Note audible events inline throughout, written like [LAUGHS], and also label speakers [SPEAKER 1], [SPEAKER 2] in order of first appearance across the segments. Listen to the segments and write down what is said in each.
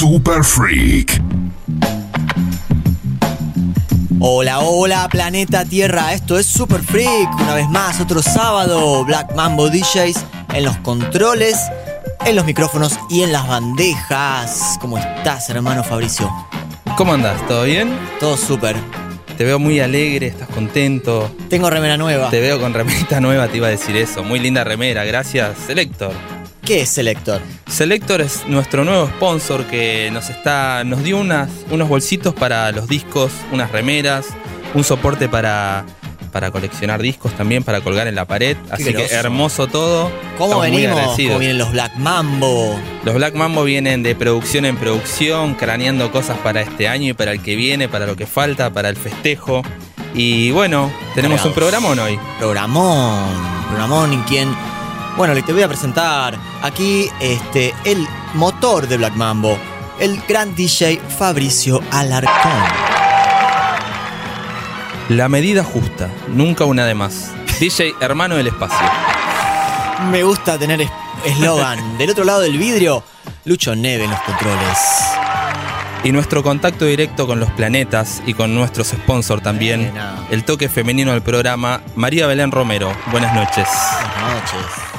[SPEAKER 1] Super Freak.
[SPEAKER 2] Hola, hola, planeta Tierra. Esto es Super Freak. Una vez más, otro sábado. Black Mambo DJs en los controles, en los micrófonos y en las bandejas. ¿Cómo estás, hermano Fabricio?
[SPEAKER 3] ¿Cómo andas? ¿Todo bien?
[SPEAKER 2] Todo súper.
[SPEAKER 3] Te veo muy alegre, estás contento.
[SPEAKER 2] Tengo remera nueva.
[SPEAKER 3] Te veo con remerita [LAUGHS] nueva, te iba a decir eso. Muy linda remera, gracias, Selector.
[SPEAKER 2] ¿Qué es Selector?
[SPEAKER 3] Selector es nuestro nuevo sponsor que nos está. nos dio unas, unos bolsitos para los discos, unas remeras, un soporte para, para coleccionar discos también, para colgar en la pared. Así que hermoso todo.
[SPEAKER 2] ¿Cómo
[SPEAKER 3] Estamos muy
[SPEAKER 2] venimos?
[SPEAKER 3] agradecidos.
[SPEAKER 2] ¿Cómo vienen los Black Mambo?
[SPEAKER 3] Los Black Mambo vienen de producción en producción, craneando cosas para este año y para el que viene, para lo que falta, para el festejo. Y bueno, tenemos un programón hoy.
[SPEAKER 2] Programón. Programón en quien. Bueno, le te voy a presentar aquí este, el motor de Black Mambo. El gran DJ Fabricio Alarcón.
[SPEAKER 3] La medida justa, nunca una de más. DJ Hermano del Espacio.
[SPEAKER 2] Me gusta tener es- eslogan. [LAUGHS] Del otro lado del vidrio, Lucho Neve en los controles.
[SPEAKER 3] Y nuestro contacto directo con los planetas y con nuestros sponsors también. El toque femenino del programa, María Belén Romero. Buenas noches.
[SPEAKER 2] Buenas noches.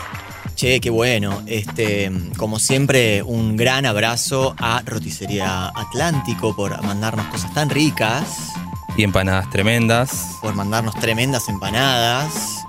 [SPEAKER 2] Che, qué bueno. Este, como siempre, un gran abrazo a Roticería Atlántico por mandarnos cosas tan ricas,
[SPEAKER 3] Y empanadas tremendas.
[SPEAKER 2] por mandarnos tremendas empanadas.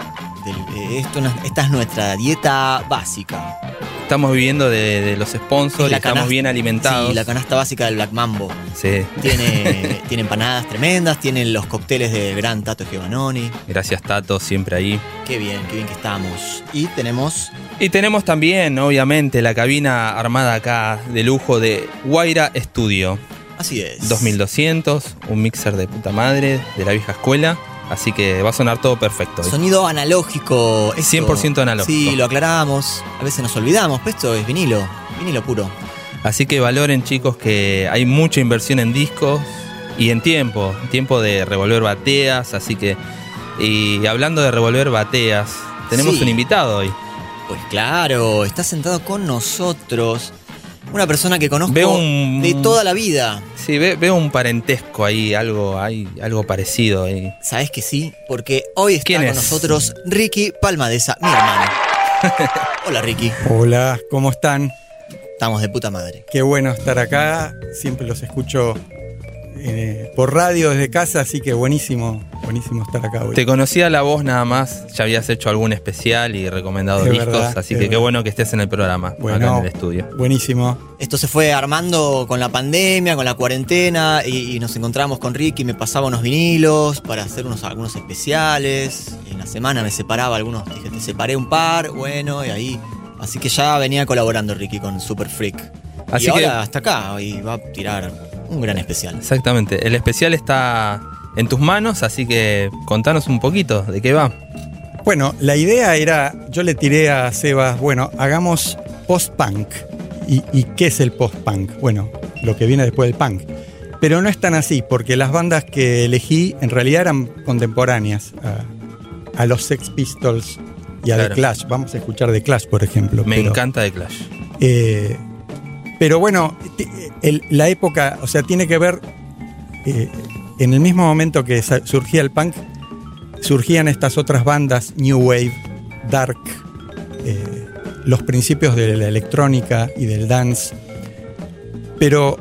[SPEAKER 2] Del- esto esta es nuestra dieta básica.
[SPEAKER 3] Estamos viviendo de, de los sponsors
[SPEAKER 2] Es
[SPEAKER 3] y estamos
[SPEAKER 2] canasta-
[SPEAKER 3] bien alimentados.
[SPEAKER 2] Sí, la canasta básica del Black Mambo.
[SPEAKER 3] Sí.
[SPEAKER 2] Tiene, [LAUGHS] tiene empanadas tremendas, tiene los cócteles de Gran Tato Giovanoni.
[SPEAKER 3] Gracias Tato, siempre ahí.
[SPEAKER 2] Qué bien, qué bien que estamos. Y tenemos
[SPEAKER 3] Y tenemos también, obviamente, la cabina armada acá de lujo de Guaira Studio.
[SPEAKER 2] Así es.
[SPEAKER 3] 2200, un mixer de puta madre, de la vieja escuela. Así que va a sonar todo perfecto.
[SPEAKER 2] Sonido analógico. esto-
[SPEAKER 3] 100% analógico.
[SPEAKER 2] Sí, lo aclaramos. A veces nos olvidamos, pero esto es vinilo. Vinilo puro.
[SPEAKER 3] Así que valoren, chicos, que hay mucha inversión en discos y en tiempo. Tiempo de revolver bateas. Así que. Y hablando de revolver bateas, tenemos
[SPEAKER 2] Sí.
[SPEAKER 3] un invitado hoy.
[SPEAKER 2] Pues claro, está sentado con nosotros. Una persona que conozco
[SPEAKER 3] Veo un-
[SPEAKER 2] de toda la vida.
[SPEAKER 3] Sí, ve- veo un parentesco ahí, algo, hay algo parecido ahí.
[SPEAKER 2] ¿Sabes que sí? Porque hoy está
[SPEAKER 3] ¿Quién
[SPEAKER 2] con
[SPEAKER 3] es?
[SPEAKER 2] nosotros Ricky Palmadesa, mi hermano. [LAUGHS] Hola Ricky,
[SPEAKER 4] Hola, ¿cómo están?
[SPEAKER 2] estamos de puta madre.
[SPEAKER 4] Qué bueno estar acá. Siempre los escucho eh, por radio desde casa, así que buenísimo, buenísimo estar acá hoy.
[SPEAKER 3] Te conocía la voz nada más, ya habías hecho algún especial y recomendado
[SPEAKER 4] Es
[SPEAKER 3] discos,
[SPEAKER 4] verdad,
[SPEAKER 3] así
[SPEAKER 4] es
[SPEAKER 3] que qué bueno que estés en el programa, acá
[SPEAKER 4] Bueno,
[SPEAKER 3] en el estudio.
[SPEAKER 4] buenísimo.
[SPEAKER 2] Esto se fue armando con la pandemia, con la cuarentena, y, y nos encontramos con Ricky, me pasaba unos vinilos para hacer unos, algunos especiales. En la semana me separaba algunos, dije, te separé un par, bueno, y ahí. Así que ya venía colaborando Ricky con Super Freak.
[SPEAKER 3] Así
[SPEAKER 2] y ahora
[SPEAKER 3] que-
[SPEAKER 2] hasta acá, y va a tirar un gran especial.
[SPEAKER 3] Exactamente, el especial está en tus manos, así que contanos un poquito de qué va.
[SPEAKER 4] Bueno, la idea era, yo le tiré a Sebas, bueno, hagamos post-punk. ¿Y, y qué es el post-punk? Bueno, lo que viene después del punk. Pero no es tan así, porque las bandas que elegí en realidad eran contemporáneas a, a los Sex Pistols y a
[SPEAKER 3] Claro.
[SPEAKER 4] The Clash. Vamos a escuchar The Clash, por ejemplo.
[SPEAKER 3] Me
[SPEAKER 4] pero-
[SPEAKER 3] encanta de Clash.
[SPEAKER 4] Eh, pero bueno, la época, o sea, tiene que ver, eh, en el mismo momento que surgía el punk, surgían estas otras bandas, New Wave, Dark, eh, los principios de la electrónica y del dance, pero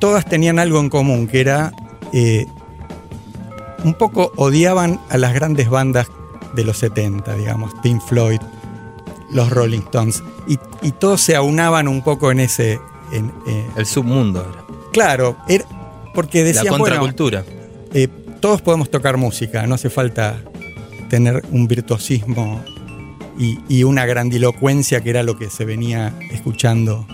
[SPEAKER 4] todas tenían algo en común, que era eh, un poco odiaban a las grandes bandas de los 70, digamos, Pink Floyd, los Rolling Stones, y, y todos se aunaban un poco en ese... en, eh,
[SPEAKER 3] El submundo era.
[SPEAKER 4] claro, era, porque
[SPEAKER 3] La
[SPEAKER 4] decían, bueno,
[SPEAKER 3] contracultura.
[SPEAKER 4] eh, todos podemos tocar música, no hace falta tener un virtuosismo y, y una grandilocuencia que era lo que se venía escuchando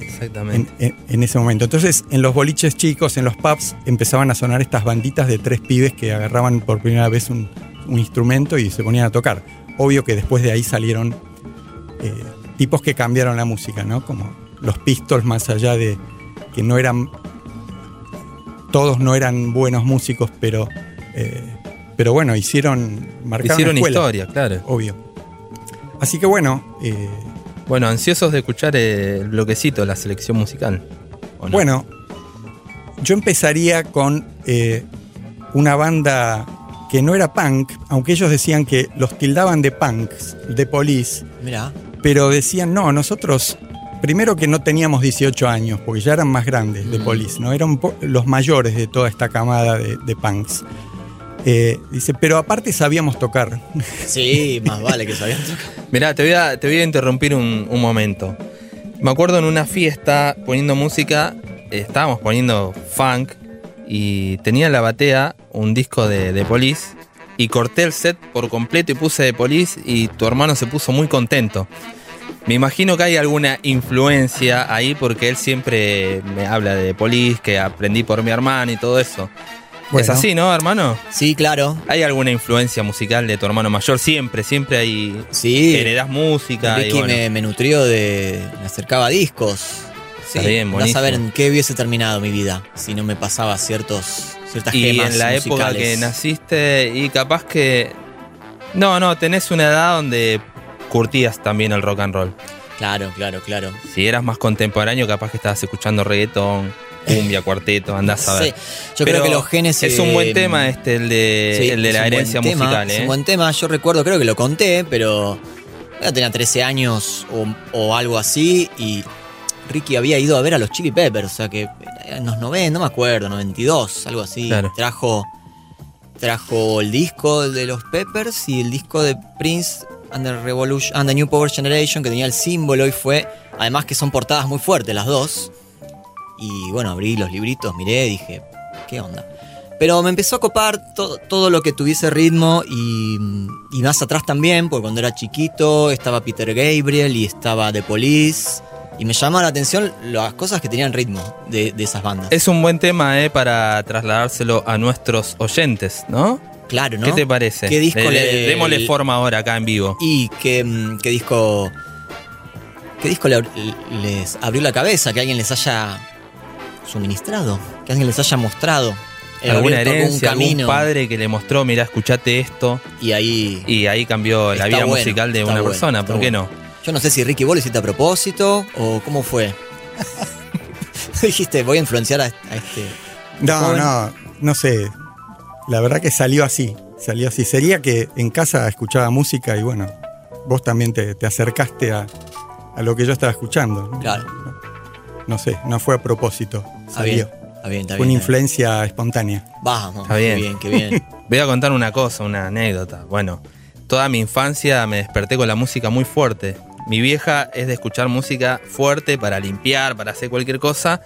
[SPEAKER 3] Exactamente.
[SPEAKER 4] en, en- en ese momento. Entonces, en los boliches chicos, en los pubs, empezaban a sonar estas banditas de tres pibes que agarraban por primera vez un, un instrumento y se ponían a tocar. Obvio que después de ahí salieron eh, tipos que cambiaron la música, ¿no? Como los Pistols, más allá de que no eran. Todos no eran buenos músicos, pero. eh, pero bueno, hicieron. Marcaron
[SPEAKER 3] Hicieron
[SPEAKER 4] escuela,
[SPEAKER 3] historia, claro.
[SPEAKER 4] Obvio. Así que bueno. eh,
[SPEAKER 3] Bueno, ansiosos de escuchar eh, el bloquecito, la selección musical.
[SPEAKER 4] Bueno, yo empezaría con eh, una banda que no era punk, aunque ellos decían que los tildaban de punks, de police,
[SPEAKER 2] Mirá.
[SPEAKER 4] pero decían, no, nosotros, primero que no teníamos 18 años, porque ya eran más grandes de police, ¿no? Eran los mayores de toda esta camada de, de punks. Eh, dice, pero aparte sabíamos tocar. [LAUGHS]
[SPEAKER 2] Sí, más vale que sabían tocar.
[SPEAKER 3] Mirá, te voy a, te voy a interrumpir un, un momento. Me acuerdo en una fiesta poniendo música, estábamos poniendo funk y tenía en la batea un disco de, de Police y corté el set por completo y puse de Police y tu hermano se puso muy contento. Me imagino que hay alguna influencia ahí porque él siempre me habla de Police, que aprendí por mi hermano y todo eso. Es así, ¿no, hermano?
[SPEAKER 2] Sí, claro.
[SPEAKER 3] ¿Hay alguna influencia musical de tu hermano mayor? Siempre, siempre hay...
[SPEAKER 2] Sí.
[SPEAKER 3] Heredás música y
[SPEAKER 2] Ricky
[SPEAKER 3] bueno.
[SPEAKER 2] me, me nutrió de. me acercaba a discos. Sí,
[SPEAKER 3] Está bien,
[SPEAKER 2] a saber en qué hubiese terminado mi vida si no me pasaba ciertos, ciertas
[SPEAKER 3] Y
[SPEAKER 2] gemas
[SPEAKER 3] en la época que naciste y capaz que... No, no, tenés una edad donde curtías también el rock and roll.
[SPEAKER 2] Claro, claro, claro.
[SPEAKER 3] Si eras más contemporáneo, capaz que estabas escuchando reggaetón, cumbia, cuarteto, andás a ver.
[SPEAKER 2] Sí, yo
[SPEAKER 3] Pero
[SPEAKER 2] creo que los genes.
[SPEAKER 3] Es
[SPEAKER 2] eh,
[SPEAKER 3] un buen tema este, el de,
[SPEAKER 2] sí,
[SPEAKER 3] el de
[SPEAKER 2] es
[SPEAKER 3] la herencia
[SPEAKER 2] tema,
[SPEAKER 3] musical,
[SPEAKER 2] Es
[SPEAKER 3] ¿eh?
[SPEAKER 2] un buen tema. Yo recuerdo, creo que lo conté, pero. Yo tenía 13 años o, o algo así y Ricky había ido a ver a los Chili Peppers, o sea que en los 90, no me acuerdo, 92, algo así.
[SPEAKER 3] Claro.
[SPEAKER 2] Trajo trajo el disco de los Peppers y el disco de Prince the Revolution the New Power Generation que tenía el símbolo y fue además que son portadas muy fuertes las dos. Y bueno, abrí los libritos, miré, dije, ¿qué onda? Pero me empezó a copar to- todo lo que tuviese ritmo y, y más atrás también, porque cuando era chiquito estaba Peter Gabriel y estaba The Police. Y me llamaba la atención las cosas que tenían ritmo de, de esas bandas.
[SPEAKER 3] Es un buen tema, ¿eh? Para trasladárselo a nuestros oyentes, ¿no?
[SPEAKER 2] Claro, ¿no?
[SPEAKER 3] ¿Qué te parece?
[SPEAKER 2] ¿Qué disco
[SPEAKER 3] Le- le-
[SPEAKER 2] le-
[SPEAKER 3] démosle forma ahora acá en vivo.
[SPEAKER 2] Y qué, mm, qué disco. ¿Qué disco le- les abrió la cabeza? Que alguien les haya suministrado, que alguien les haya mostrado. eh,
[SPEAKER 3] alguna
[SPEAKER 2] algún
[SPEAKER 3] herencia, algún
[SPEAKER 2] camino.
[SPEAKER 3] padre que le mostró, mira, escuchate esto.
[SPEAKER 2] Y ahí.
[SPEAKER 3] Y ahí cambió la vida
[SPEAKER 2] bueno,
[SPEAKER 3] musical de una
[SPEAKER 2] bueno,
[SPEAKER 3] persona, ¿por qué
[SPEAKER 2] bueno.
[SPEAKER 3] no?
[SPEAKER 2] Yo no sé si Ricky lo hiciste a propósito o cómo fue. [LAUGHS] [LAUGHS] Dijiste, voy a influenciar a, a este.
[SPEAKER 4] No,
[SPEAKER 2] joven.
[SPEAKER 4] no, no sé. La verdad que salió así. Salió así. Sería que en casa escuchaba música y bueno, vos también te, te acercaste a, a lo que yo estaba escuchando. ¿no?
[SPEAKER 2] Claro.
[SPEAKER 4] No sé, no fue a propósito.
[SPEAKER 2] Está bien.
[SPEAKER 4] Salió.
[SPEAKER 2] Está bien, está
[SPEAKER 4] Fue una
[SPEAKER 2] bien.
[SPEAKER 4] influencia espontánea.
[SPEAKER 2] Vamos,
[SPEAKER 3] Está
[SPEAKER 2] qué
[SPEAKER 3] bien.
[SPEAKER 2] bien, qué bien. [LAUGHS]
[SPEAKER 3] Voy a contar una cosa, una anécdota. Bueno, toda mi infancia me desperté con la música muy fuerte. Mi vieja es de escuchar música fuerte para limpiar, para hacer cualquier cosa.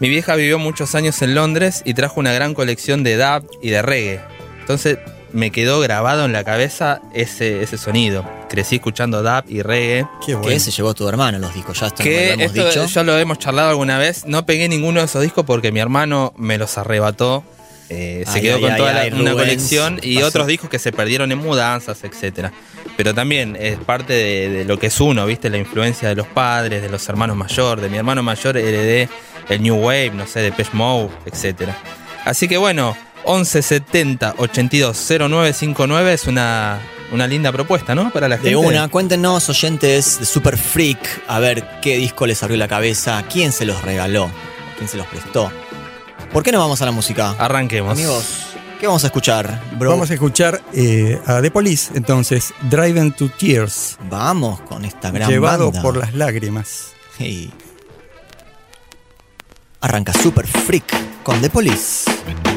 [SPEAKER 3] Mi vieja vivió muchos años en Londres y trajo una gran colección de dub y de reggae. Entonces me quedó grabado en la cabeza ese, ese sonido. Crecí escuchando dub y reggae.
[SPEAKER 4] Qué bueno.
[SPEAKER 2] que se llevó tu hermano los discos, ya esto no
[SPEAKER 3] Que
[SPEAKER 2] lo hemos
[SPEAKER 3] esto
[SPEAKER 2] dicho.
[SPEAKER 3] ya lo hemos charlado alguna vez. No pegué ninguno de esos discos porque mi hermano me los arrebató. Eh, se quedó
[SPEAKER 2] ay,
[SPEAKER 3] con
[SPEAKER 2] ay,
[SPEAKER 3] toda la-
[SPEAKER 2] ay,
[SPEAKER 3] una
[SPEAKER 2] Rubens,
[SPEAKER 3] colección y
[SPEAKER 2] pasó.
[SPEAKER 3] otros discos que se perdieron en mudanzas, etcétera. Pero también es parte de, de lo que es uno, ¿viste? La influencia de los padres, de los hermanos mayores. De mi hermano mayor heredé el New Wave, no sé, de Pesh Mode, etcétera. Así que bueno, 1170 82 0959 es una, una linda propuesta, ¿no? Para la gente.
[SPEAKER 2] De una, cuéntenos, oyentes de Super Freak, a ver qué disco les abrió la cabeza, quién se los regaló, quién se los prestó. ¿Por qué no vamos a la música?
[SPEAKER 3] Arranquemos.
[SPEAKER 2] Amigos, ¿qué vamos a escuchar, bro?
[SPEAKER 4] Vamos a escuchar eh, a The Police, entonces, Driven to Tears,
[SPEAKER 2] Vamos con esta gran
[SPEAKER 4] llevado
[SPEAKER 2] banda.
[SPEAKER 4] por las lágrimas.
[SPEAKER 2] Hey. Arranca Super Freak con The Police.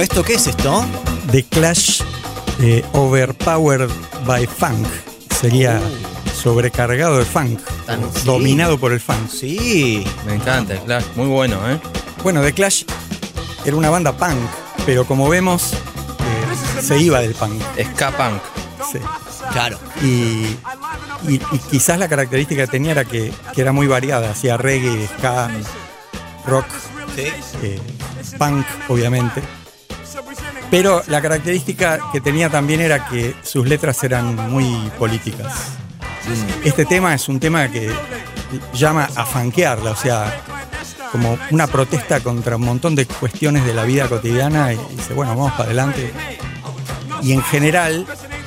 [SPEAKER 2] ¿Esto qué es esto?
[SPEAKER 4] The Clash eh, Overpowered by Funk. Sería sobrecargado de funk.
[SPEAKER 2] Tan- sí.
[SPEAKER 4] Dominado por el funk.
[SPEAKER 2] Sí.
[SPEAKER 3] Me encanta el Clash, muy bueno, ¿eh?
[SPEAKER 4] Bueno, The Clash era una banda punk, pero como vemos, eh, se iba del punk.
[SPEAKER 3] Ska Punk.
[SPEAKER 4] Sí.
[SPEAKER 2] Claro.
[SPEAKER 4] Y, y- y quizás la característica que tenía era que, que era muy variada. Hacía reggae, ska, rock,
[SPEAKER 2] Sí.
[SPEAKER 4] eh, punk, obviamente. Pero la característica que tenía también era que sus letras eran muy políticas. Este tema es un tema que llama a fanquearla, o sea, como una protesta contra un montón de cuestiones de la vida cotidiana y dice, bueno, vamos para adelante. Y en general,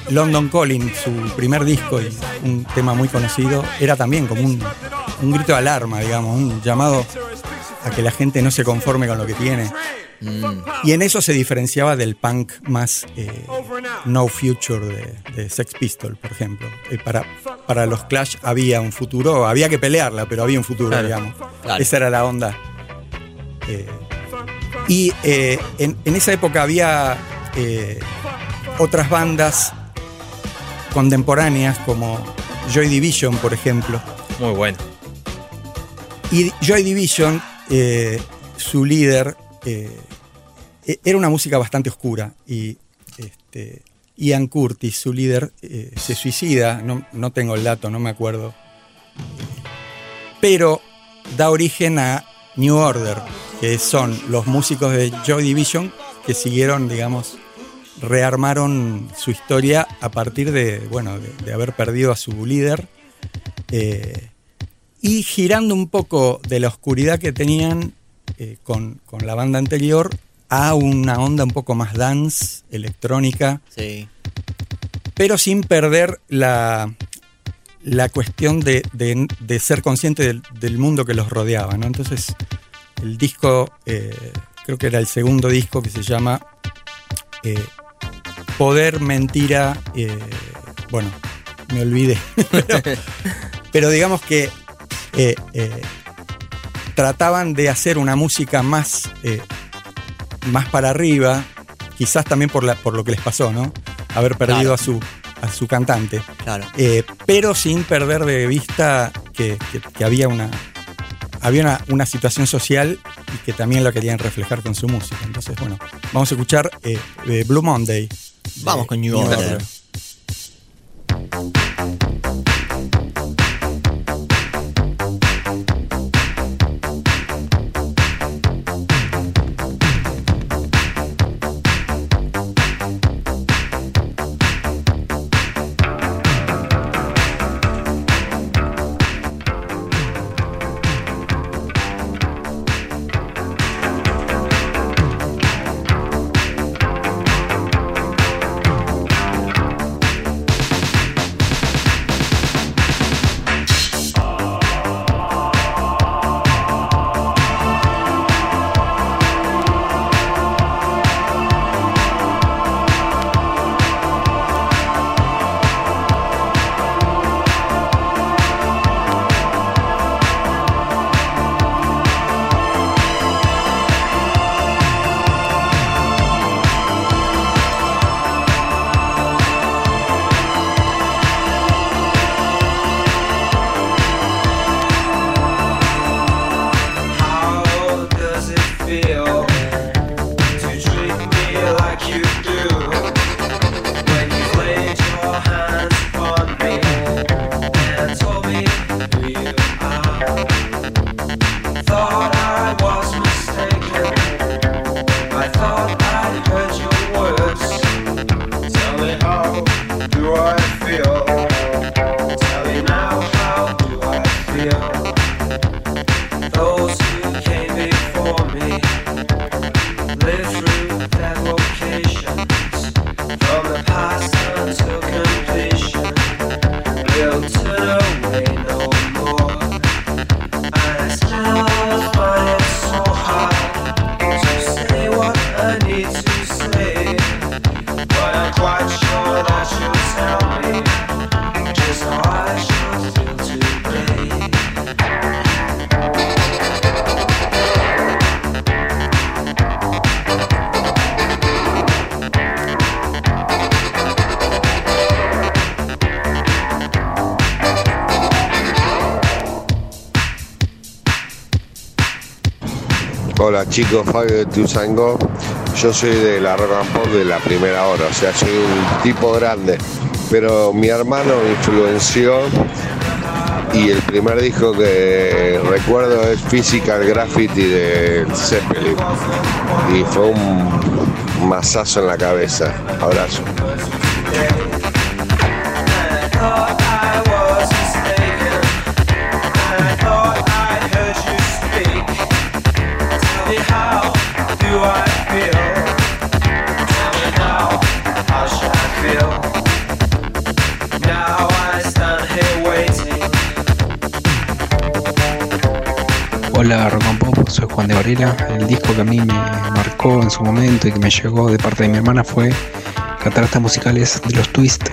[SPEAKER 4] London Calling, su primer disco y un tema muy conocido, era también como un, un grito de alarma, digamos, un llamado a que la gente no se conforme con lo que tiene. Y en eso se diferenciaba del punk más eh, no future de, de Sex Pistol, por ejemplo. Eh, para, para los Clash había un futuro, había que pelearla, pero había un futuro,
[SPEAKER 3] Claro.
[SPEAKER 4] digamos.
[SPEAKER 2] Claro.
[SPEAKER 4] Esa era la onda. Eh, y en, en esa época había otras bandas contemporáneas como Joy Division, por ejemplo.
[SPEAKER 3] Muy bueno.
[SPEAKER 4] Y Joy Division, su líder, eh, e- era una música bastante oscura. Y este, Ian Curtis, su líder, eh, se suicida. No, tengo el dato, no me acuerdo. Pero da origen a New Order, que son los músicos de Joy Division que siguieron, digamos, rearmaron su historia a partir de, bueno, de, de haber perdido a su líder. Eh, y girando un poco de la oscuridad que tenían eh, con, con la banda anterior a una onda un poco más dance, electrónica,
[SPEAKER 2] Sí.
[SPEAKER 4] pero sin perder la, la cuestión de, de- de ser consciente del, del mundo que los rodeaba. ¿no? Entonces, el disco, eh, creo que era el segundo disco que se llama eh, Poder, Mentira, bueno, me olvidé. [LAUGHS] pero, pero digamos que eh, eh, trataban de hacer una música más, eh, más para arriba, quizás también por, la, por lo que les pasó, ¿no? Haber perdido
[SPEAKER 5] Claro.
[SPEAKER 4] a, su, a su cantante.
[SPEAKER 5] Claro.
[SPEAKER 4] Eh, pero sin perder de vista que, que- que había una había una, una situación social y que también lo querían reflejar con su música. Entonces, bueno, vamos a escuchar eh, Blue Monday.
[SPEAKER 5] Vamos con New Order.
[SPEAKER 6] Hola chicos, Fabio de Tuzango. Yo soy de la rock and pop de la primera hora, o sea, soy un tipo grande. Pero mi hermano me influenció y el primer disco que recuerdo es Physical Graffiti de Zeppelin. Y fue un mazazo en la cabeza. Abrazo.
[SPEAKER 7] De Varela. El disco que a mí me marcó en su momento y que me llegó de parte de mi hermana fue Cataratas Musicales de los Twist.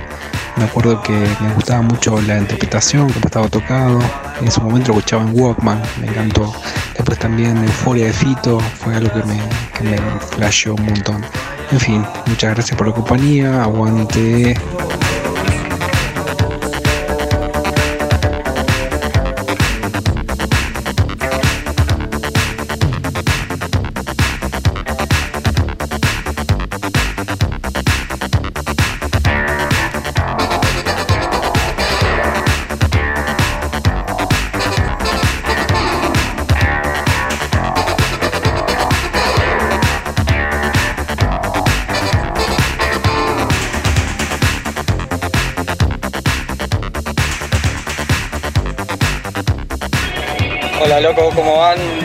[SPEAKER 7] Me acuerdo que me gustaba mucho la interpretación, cómo estaba tocado. En su momento lo escuchaba en Walkman, me encantó. Después también Euforia de Fito, fue algo que me, que un montón. En fin, muchas gracias por la compañía, aguante.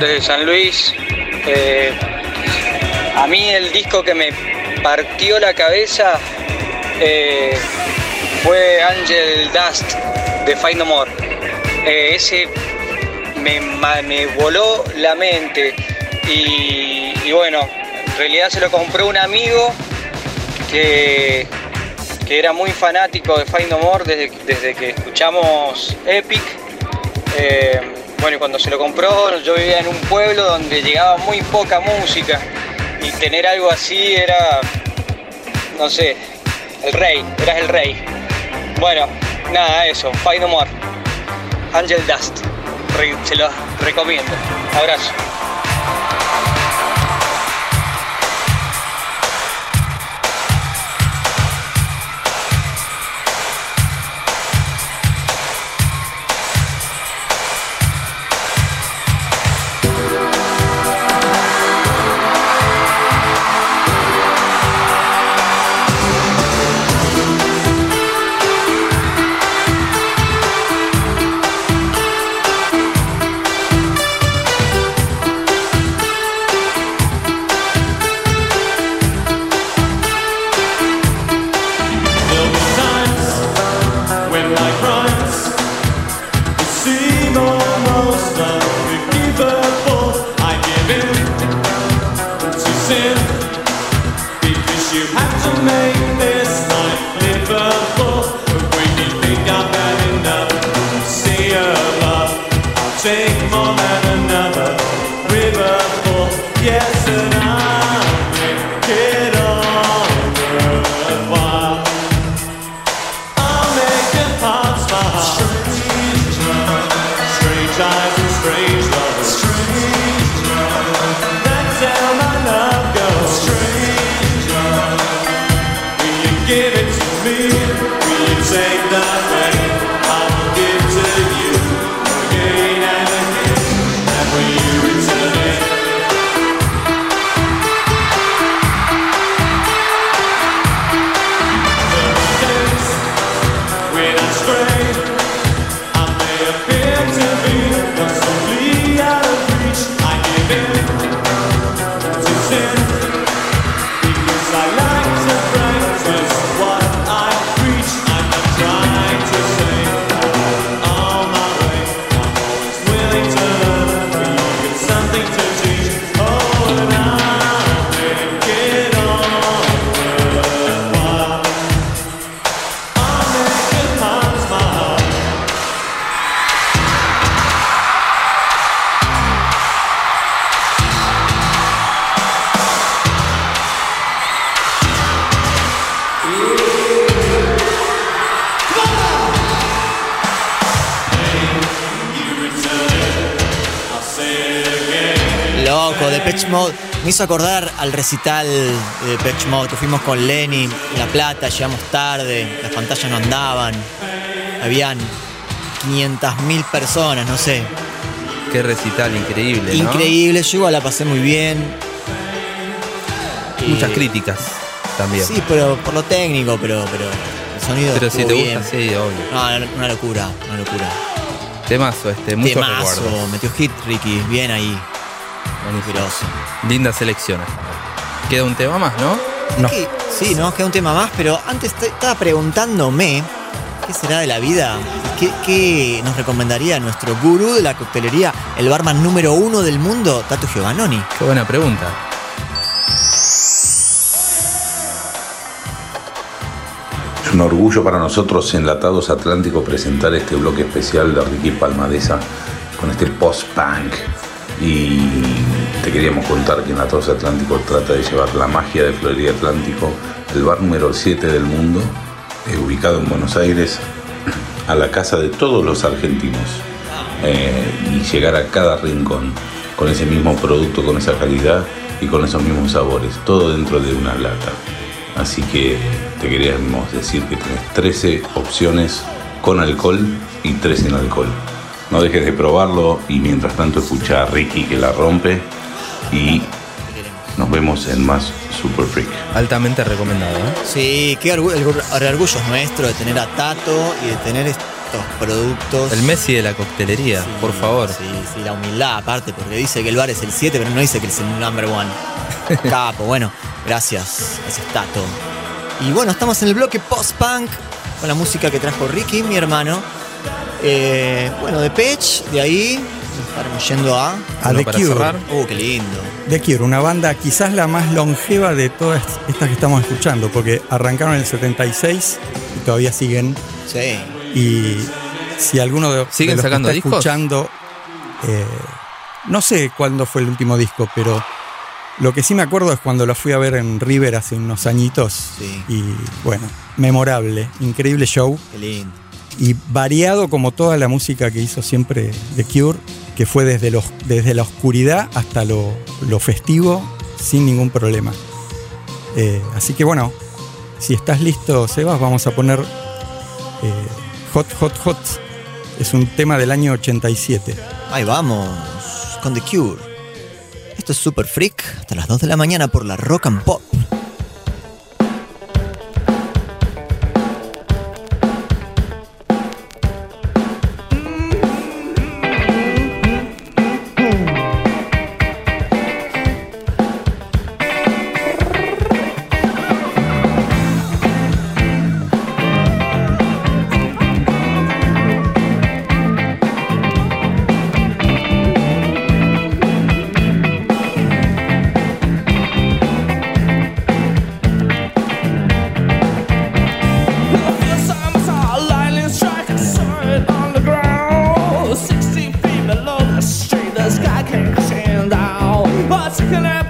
[SPEAKER 8] Desde San Luis. Eh, a mí el disco que me partió la cabeza eh, fue Angel Dust de No More. Eh, ese me, voló la mente y, bueno, en realidad se lo compró un amigo que, que era muy fanático de No More desde, desde que escuchamos Epic.
[SPEAKER 9] Bueno, y cuando se lo compró, yo vivía en un pueblo donde llegaba muy poca música. Y tener algo así era, no sé, el rey, eras el rey. Bueno, nada, eso, Fight No More. Angel Dust, se los recomiendo. Abrazo.
[SPEAKER 2] Loco, de Pitch Mode. Me hizo acordar al recital de Pitch Mode que fuimos con Lenny en La Plata, llegamos tarde, las pantallas no andaban. Habían 500.000 personas, no sé.
[SPEAKER 3] Qué recital increíble, ¿no?
[SPEAKER 2] Increíble, yo igual la pasé muy bien.
[SPEAKER 3] Muchas
[SPEAKER 2] Y-
[SPEAKER 3] críticas también.
[SPEAKER 2] Sí, pero por lo técnico, pero, pero el sonido
[SPEAKER 3] Pero si te
[SPEAKER 2] bien.
[SPEAKER 3] gusta, sí, obvio.
[SPEAKER 2] No, una locura, una locura.
[SPEAKER 3] Temazo este, muchos
[SPEAKER 2] Temazo,
[SPEAKER 3] recuerdos.
[SPEAKER 2] metió hit Ricky, bien ahí. Grosso.
[SPEAKER 3] Lindas selecciones. Queda un tema más, ¿no?
[SPEAKER 4] No.
[SPEAKER 2] Sí, sí, nos queda un tema más, pero antes te- estaba preguntándome qué será de la vida. ¿Qué, qué nos recomendaría nuestro gurú de la coctelería, el barman número uno del mundo, Tato Giovannoni?
[SPEAKER 3] Qué buena pregunta.
[SPEAKER 10] Es un orgullo para nosotros, Enlatados Atlántico, presentar este bloque especial de Ricky Palmadesa con este post-punk. Y te queríamos contar que Enlatados Atlántico trata de llevar la magia de Florería Atlántico, el bar número 7 del mundo, eh, ubicado en Buenos Aires, a la casa de todos los argentinos. Eh, y llegar a cada rincón con ese mismo producto, con esa calidad y con esos mismos sabores, todo dentro de una lata. Así que te queríamos decir que tienes 13 opciones con alcohol y 3 sin alcohol. No dejes de probarlo y mientras tanto escucha a Ricky que la rompe y nos vemos en más Super Freak.
[SPEAKER 3] Altamente recomendado, ¿eh?
[SPEAKER 2] Sí, qué el, orgullo es nuestro de tener a Tato y de tener estos productos.
[SPEAKER 3] El Messi de la coctelería, por favor.
[SPEAKER 2] Sí, sí, la humildad aparte, porque dice que el bar es el 7, pero no dice que es el number one. [LAUGHS] Capo, bueno, gracias, gracias Tato. Y bueno, estamos en el bloque post-punk con la música que trajo Ricky, mi hermano. Eh, bueno, de Pech, de ahí estaremos yendo a.
[SPEAKER 4] A The
[SPEAKER 3] para
[SPEAKER 4] Cure.
[SPEAKER 3] cerrar.
[SPEAKER 2] Uh, qué lindo.
[SPEAKER 4] The Cure, una banda quizás la más longeva de todas estas que estamos escuchando, porque arrancaron en el 76 y todavía siguen.
[SPEAKER 2] Sí.
[SPEAKER 4] Y si alguno de,
[SPEAKER 3] ¿Siguen
[SPEAKER 4] de los que
[SPEAKER 3] sacando
[SPEAKER 4] está
[SPEAKER 3] discos?
[SPEAKER 4] escuchando Eh, no sé cuándo fue el último disco, pero lo que sí me acuerdo es cuando la fui a ver en River hace unos añitos.
[SPEAKER 2] Sí.
[SPEAKER 4] Y bueno, memorable, increíble show.
[SPEAKER 2] Qué lindo.
[SPEAKER 4] Y variado como toda la música que hizo siempre The Cure, que fue desde, los, desde la oscuridad hasta lo, lo festivo, sin ningún problema. Eh, así que bueno, si estás listo, Sebas, vamos a poner eh, Hot, Hot, Hot. Es un tema del año 87.
[SPEAKER 2] Ahí vamos, con The Cure. Esto es Super Freak, hasta las 2 de la mañana por la Rock and Pop.
[SPEAKER 11] ¿Cómo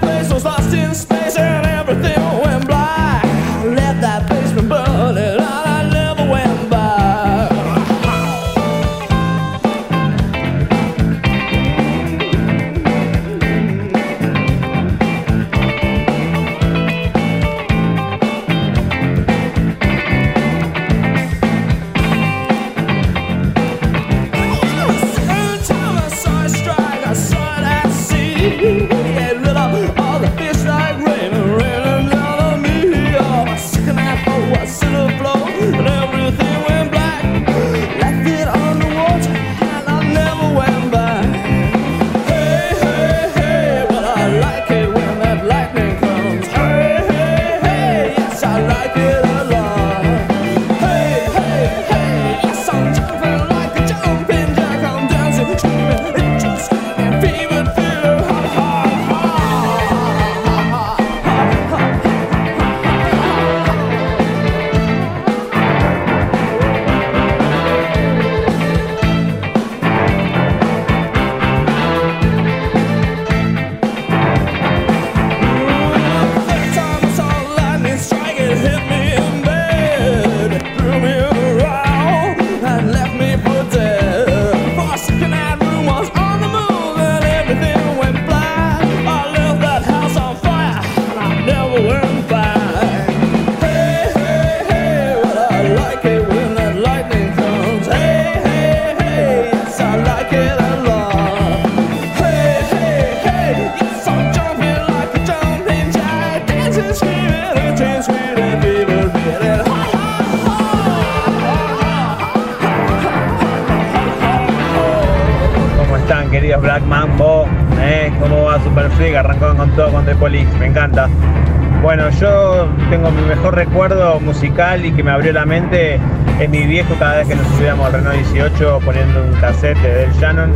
[SPEAKER 11] musical y que me abrió la mente es mi viejo cada vez que nos subíamos al Renault 18 poniendo un cassette de Del Shannon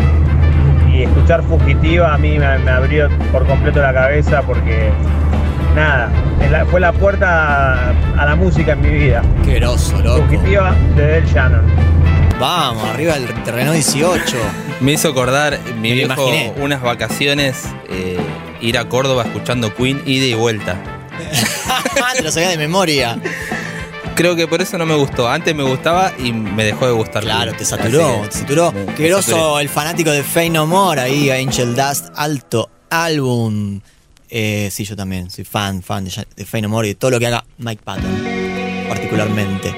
[SPEAKER 11] y escuchar Fugitiva a mí me, me abrió por completo la cabeza porque nada, fue la puerta a, a la música en mi vida.
[SPEAKER 2] Qué groso, loco.
[SPEAKER 11] Fugitiva de Del Shannon.
[SPEAKER 2] Vamos, arriba del terreno 18.
[SPEAKER 3] Me hizo acordar mi
[SPEAKER 2] Me
[SPEAKER 3] viejo
[SPEAKER 2] imaginé.
[SPEAKER 3] unas vacaciones, eh, ir a Córdoba escuchando Queen ida y vuelta. [LAUGHS]
[SPEAKER 2] Te lo sabía de memoria.
[SPEAKER 3] Creo que por eso no me gustó. Antes me gustaba y me dejó de gustar.
[SPEAKER 2] Claro, te saturó, te saturó.
[SPEAKER 3] saturé.
[SPEAKER 2] el fanático de Fey No More ahí, Angel Dust, alto álbum. Eh, sí, yo también soy fan, fan de, de Fey No More y de todo lo que haga Mike Patton, particularmente.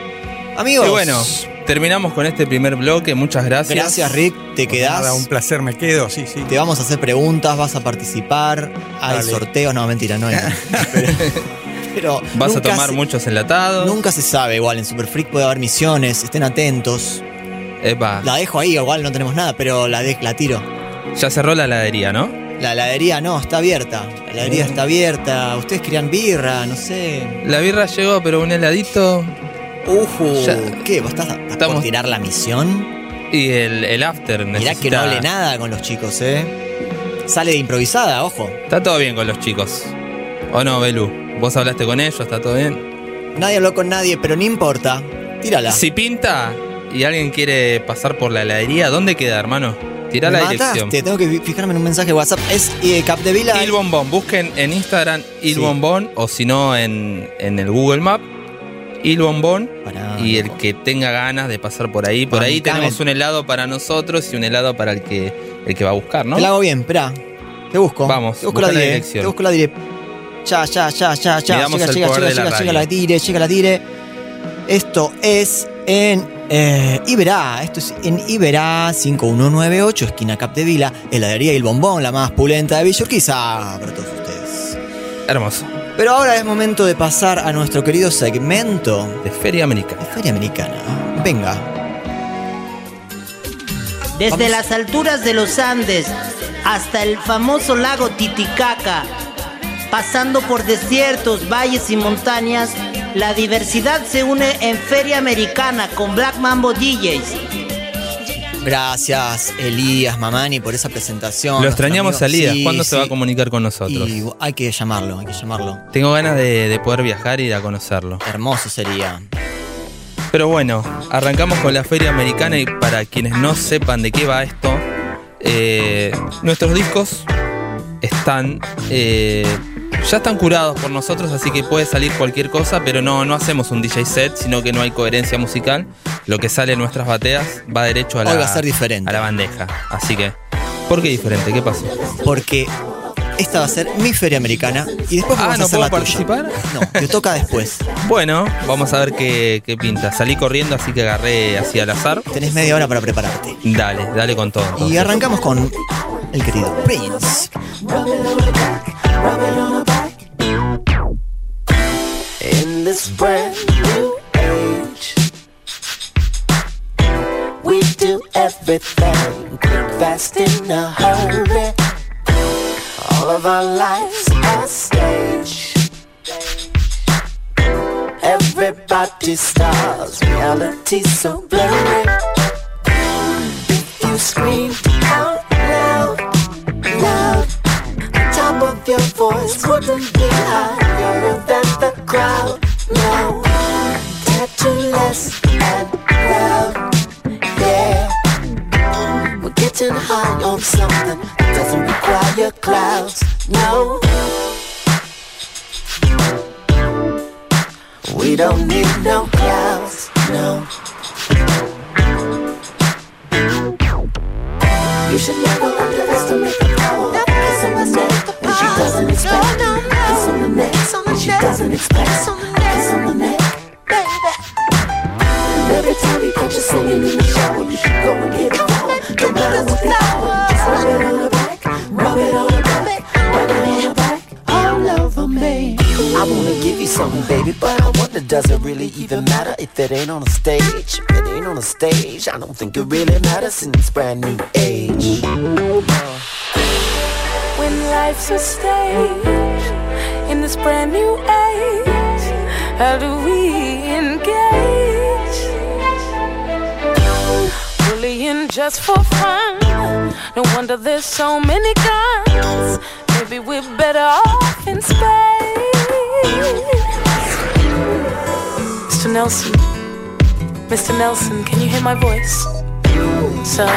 [SPEAKER 2] Amigos,
[SPEAKER 3] Y bueno, terminamos con este primer bloque. Muchas gracias.
[SPEAKER 2] gracias Rick, te quedás.
[SPEAKER 4] Nada, un placer, me quedo, sí, sí.
[SPEAKER 2] Te vamos a hacer preguntas, vas a participar, hay
[SPEAKER 4] Dale.
[SPEAKER 2] sorteos, no, mentira, no hay. pero, [LAUGHS] pero
[SPEAKER 3] Vas a tomar
[SPEAKER 2] se-
[SPEAKER 3] muchos enlatados.
[SPEAKER 2] Nunca se sabe, igual en Super Freak puede haber misiones, estén atentos.
[SPEAKER 3] Epa,
[SPEAKER 2] La dejo ahí, igual no tenemos nada, pero la, de- la tiro.
[SPEAKER 3] ya cerró la heladería, ¿no?
[SPEAKER 2] La heladería no, está abierta. La heladería está abierta. Ustedes querían birra, no sé.
[SPEAKER 3] La birra llegó, pero un heladito.
[SPEAKER 2] Ujú.
[SPEAKER 3] Ya-
[SPEAKER 2] ¿Qué? ¿Vos estás, estás por
[SPEAKER 3] Estamos-
[SPEAKER 2] tirar la misión?
[SPEAKER 3] Y el, el after
[SPEAKER 2] Mirá que
[SPEAKER 3] necesita-
[SPEAKER 2] no hable nada con los chicos, ¿eh? Sale de improvisada, ojo.
[SPEAKER 3] Está todo bien con los chicos. ¿O no, Belu? ¿Vos hablaste con ellos? ¿Está todo bien?
[SPEAKER 2] Nadie habló con nadie, pero no importa. Tírala.
[SPEAKER 3] Si pinta y alguien quiere pasar por la heladería, ¿dónde queda, hermano? Tirá
[SPEAKER 2] Me
[SPEAKER 3] la dirección.
[SPEAKER 2] tengo que fijarme en un mensaje de WhatsApp. Es eh, Capdevila.
[SPEAKER 3] Il Bombón. Busquen en Instagram Il
[SPEAKER 2] Sí.
[SPEAKER 3] Bombón o si no en, en el Google Map. Il Bombón.
[SPEAKER 2] Pará,
[SPEAKER 3] Y el que tenga ganas de pasar por ahí. Por ahí tenemos un helado para nosotros y un helado para el que, el que va a buscar, ¿no?
[SPEAKER 2] Te la hago bien, espera. Te busco.
[SPEAKER 3] Vamos,
[SPEAKER 2] te busco la
[SPEAKER 3] la
[SPEAKER 2] dire.
[SPEAKER 3] dirección.
[SPEAKER 2] Te busco la dire. Ya, ya, ya, ya, ya. Llega, llega, llega, llega, llega
[SPEAKER 3] radio.
[SPEAKER 2] la dire, llega la dire. Esto es en eh, Iberá. Esto es en Iberá 5198, esquina Capdevila, heladería y el bombón, la más pulenta de Villurquiza para todos ustedes.
[SPEAKER 3] Hermoso.
[SPEAKER 2] Pero ahora es momento de pasar a nuestro querido segmento
[SPEAKER 3] De Feria Americana.
[SPEAKER 2] de Feria Americana. Venga.
[SPEAKER 12] Desde
[SPEAKER 2] Vamos.
[SPEAKER 12] las alturas de los Andes hasta el famoso lago Titicaca, pasando por desiertos, valles y montañas, la diversidad se une en Feria Americana con Black Mambo DJs.
[SPEAKER 2] Gracias, Elías Mamani, por esa presentación.
[SPEAKER 3] Lo extrañamos a Elías.
[SPEAKER 2] Sí,
[SPEAKER 3] ¿Cuándo se va a comunicar con nosotros?
[SPEAKER 2] Y hay que llamarlo, hay que llamarlo.
[SPEAKER 3] Tengo ganas de, de poder viajar y ir a conocerlo.
[SPEAKER 2] Hermoso sería.
[SPEAKER 3] Pero bueno, arrancamos con la Feria Americana y para quienes no sepan de qué va esto, eh, nuestros discos están eh, ya están curados por nosotros, así que puede salir cualquier cosa, pero no, no hacemos un DJ set, sino que no hay coherencia musical. Lo que sale en nuestras bateas va derecho a la,
[SPEAKER 2] Hoy va a ser diferente.
[SPEAKER 3] a la bandeja. Así que, ¿por qué diferente? ¿Qué pasó?
[SPEAKER 2] Porque esta va a ser mi feria americana y después
[SPEAKER 3] Ah,
[SPEAKER 2] vamos a
[SPEAKER 3] ¿no
[SPEAKER 2] hacer
[SPEAKER 3] puedo
[SPEAKER 2] la tuya.
[SPEAKER 3] participar?
[SPEAKER 2] No, te toca después. [LAUGHS]
[SPEAKER 3] Bueno, vamos a ver qué, qué pinta. Salí corriendo, así que agarré así al azar.
[SPEAKER 2] Tenés media hora para prepararte.
[SPEAKER 3] Dale, dale con todo.
[SPEAKER 2] Y arrancamos con el querido Prince.
[SPEAKER 13] This brand new age, we do everything quick, fast, in a hurry. All of our lives are stage. Everybody stars, reality so blurry. If you scream out loud, loud, the top of your voice couldn't be higher than the crowd. No, and proud, yeah. We're getting high on something that doesn't require clouds. No. We don't need no clouds, no. You should never underestimate the power of the neck when she doesn't expect. Kiss on the neck when she doesn't expect. Kiss on the neck, baby. And every time you catch you singing in the shower, you should go and get it on. No matter what the hour, just rub it on the back, rub it on the back, rub it on the back, all over me. I wanna give you something, baby, but I wonder does it really even matter if it ain't on a stage? If it ain't on a stage, I don't think it really matters in this brand new age.
[SPEAKER 14] When life's a stage in this brand new age, how do we engage? Bullying just for fun. No wonder there's so many guns. Maybe we're better off in space. Mr. Nelson, Mr. Nelson, can you hear my voice? Sir,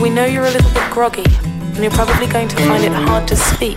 [SPEAKER 14] we know you're a little bit groggy, and you're probably going to find it hard to speak.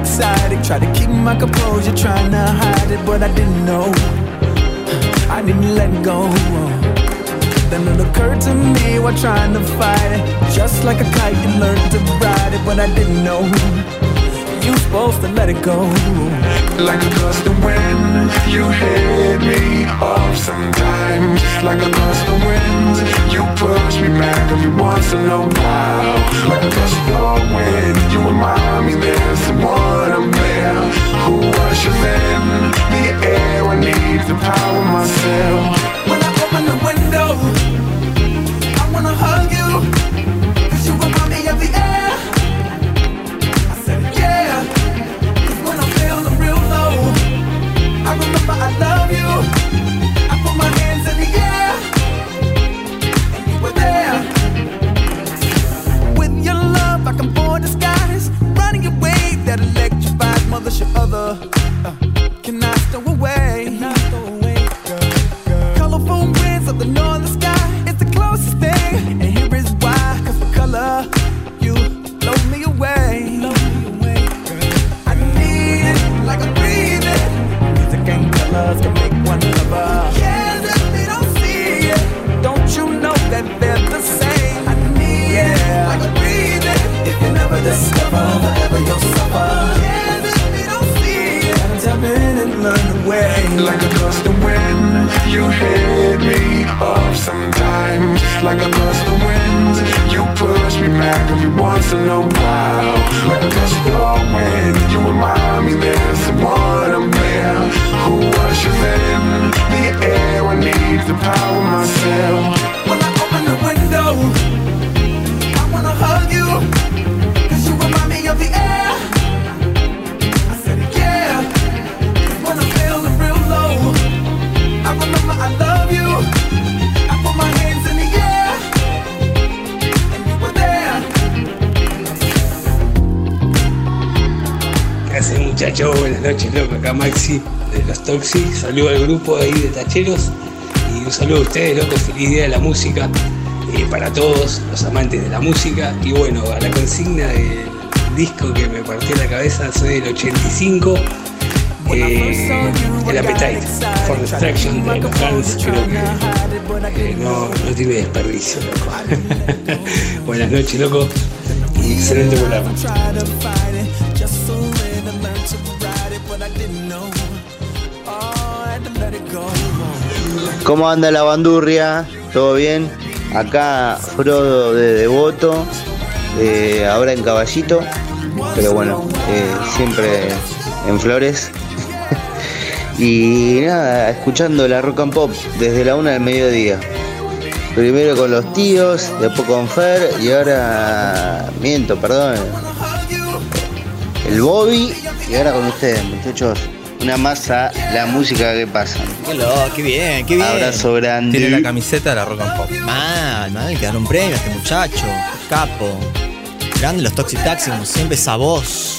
[SPEAKER 15] excited. Tried to keep my composure, trying to hide it, but I didn't know. I didn't let go. Then it occurred to me while trying to fight it. Just like a kite, you learned to ride it, but I didn't know. Supposed to let it go.
[SPEAKER 16] Like a gust of wind, you hit me off sometimes. Like a gust of wind, you push me back every once in a while. Like a gust of wind, you remind me there's someone I'm there who usher in the air. I need to power myself.
[SPEAKER 15] When I open the window, I wanna hug you. I remember I love you. I put my hands in the air. And you were there. With your love, I can the skies. Wave that electrifies mother other. Uh, can I stow away? Discover, forever you'll suffer. Yes, if they don't see it. Tap in and learn the way.
[SPEAKER 16] Like a gust of wind, you hit me off sometimes. Like a gust of wind, you push me back every once in a while. Like a gust of wind, you remind me there's someone I'm there who ushers in the air. I need to power myself.
[SPEAKER 15] When I open the window, I wanna hug you.
[SPEAKER 17] Muchachos? Buenas noches, loco. Acá Maxi de los Toxic. Saludo al grupo ahí de tacheros. Y un saludo a ustedes, loco. Feliz día de la música. eh, para todos los amantes de la música. Y bueno, a la consigna del disco que me partió la cabeza, soy del 85. Eh, el Appetite for Destruction de los Guns creo que eh, no, no tiene desperdicio, loco. [LAUGHS] Buenas noches, loco. Y excelente programa.
[SPEAKER 18] ¿Cómo anda la bandurria? ¿Todo bien? Acá Frodo de Devoto, eh, ahora en Caballito, pero bueno, eh, siempre en Flores. [LAUGHS] y nada, escuchando la rock and pop desde la una del mediodía. Primero con los tíos, después con Fer y ahora miento, perdón. El Bobby y ahora con ustedes, muchachos. Una masa la música que pasa.
[SPEAKER 2] Qué loco, qué bien, qué bien.
[SPEAKER 18] Abrazo grande.
[SPEAKER 3] Tiene la camiseta de la Rock and Pop.
[SPEAKER 2] Mal, mal, que dan un premio a este muchacho. Capo. Grande los Toxic Taxi, como siempre, esa voz.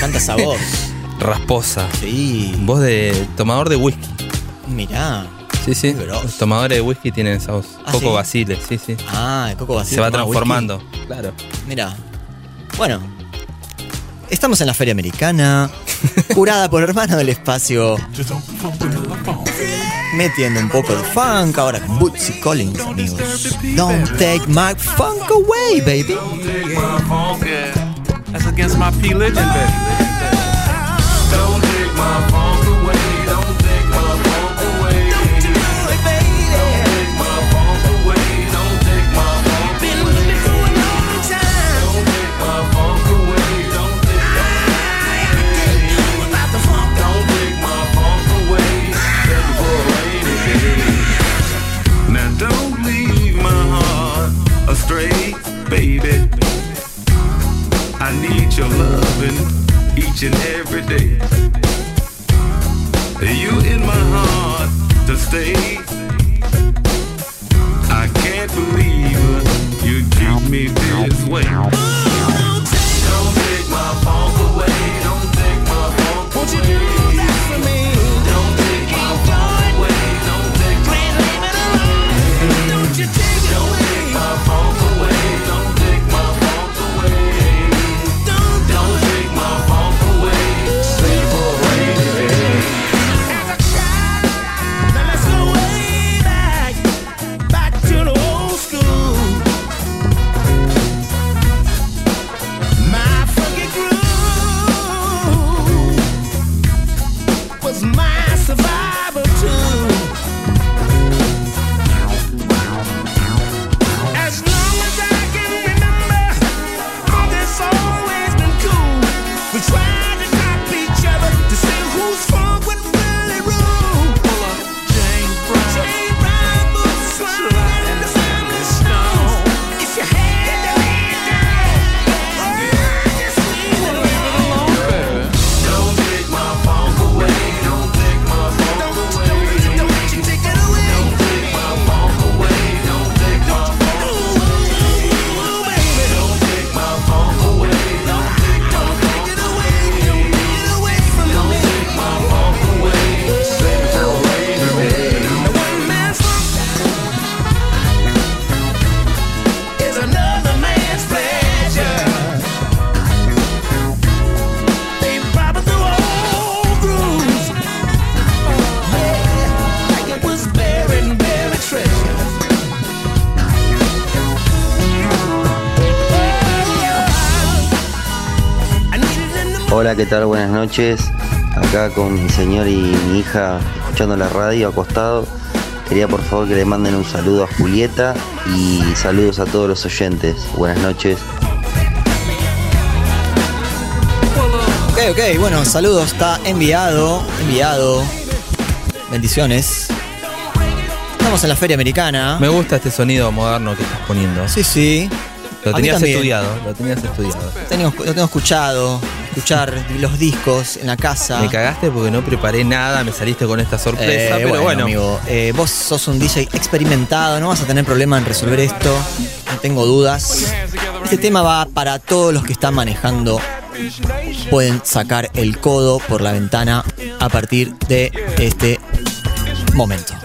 [SPEAKER 2] Canta esa voz. [LAUGHS]
[SPEAKER 3] Rasposa.
[SPEAKER 2] Sí.
[SPEAKER 3] Voz de tomador de whisky.
[SPEAKER 2] Mirá.
[SPEAKER 3] Sí, sí. Los tomadores de whisky tienen esa voz.
[SPEAKER 2] ¿Ah,
[SPEAKER 3] Coco
[SPEAKER 2] sí?
[SPEAKER 3] Basile, sí, sí.
[SPEAKER 2] Ah, el Coco Basile
[SPEAKER 3] Se va transformando.
[SPEAKER 2] whisky.
[SPEAKER 3] Claro.
[SPEAKER 2] Mira. Bueno. Estamos en la Feria Americana, [LAUGHS] curada por hermano del espacio. Metiendo un poco de funk ahora con Bootsy Collins, amigos. Don't take my funk away, baby.
[SPEAKER 16] That's against my P legend, baby. Don't take my funk baby. I need your loving each and every day. You in my heart to stay. I can't believe you treat me this way.
[SPEAKER 19] Hola, ¿qué tal? Buenas noches. Acá con mi señor y mi hija escuchando la radio acostado. Quería por favor que le manden un saludo a Julieta y saludos a todos los oyentes. Buenas noches.
[SPEAKER 20] Ok, ok, bueno, saludos, está enviado, enviado. Bendiciones. Estamos en la feria americana.
[SPEAKER 3] Me gusta este sonido moderno que estás poniendo.
[SPEAKER 20] Sí, sí.
[SPEAKER 3] Lo tenías estudiado, lo tenías estudiado.
[SPEAKER 20] Tengo, lo tengo escuchado escuchar los discos en la casa.
[SPEAKER 3] Me cagaste porque no preparé nada, me saliste con esta sorpresa,
[SPEAKER 20] eh,
[SPEAKER 3] pero bueno.
[SPEAKER 20] Amigo, eh, vos sos un DJ experimentado, no vas a tener problema en resolver esto, no tengo dudas. Este tema va para todos los que están manejando. Pueden sacar el codo por la ventana a partir de este momento.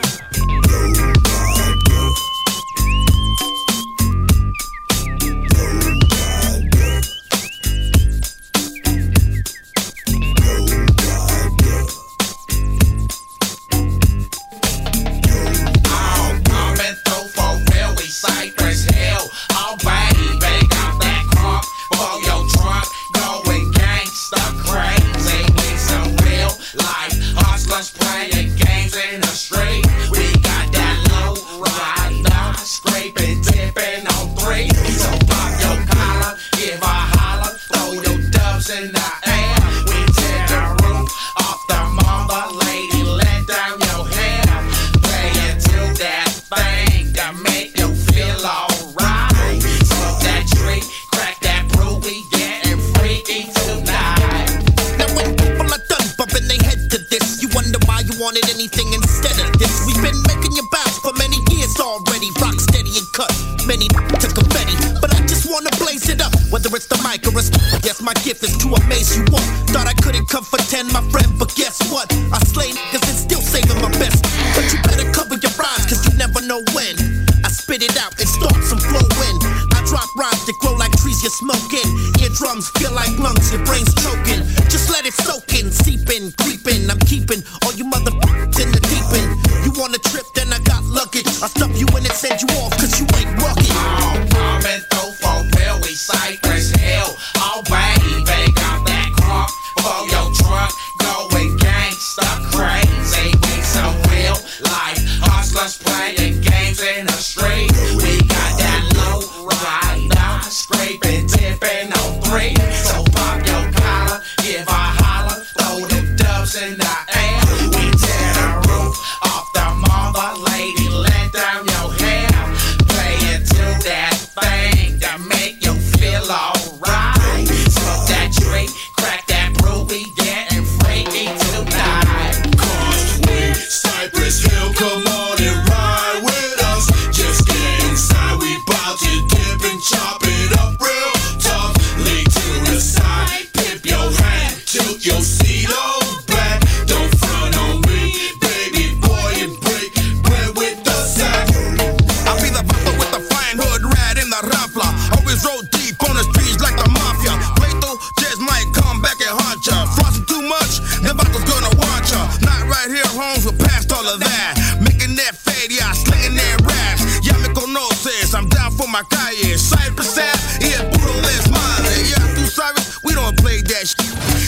[SPEAKER 21] dying. Cypress
[SPEAKER 22] app, yeah, Buddha lens mine. Yeah, through Cyrus, we don't play that shit.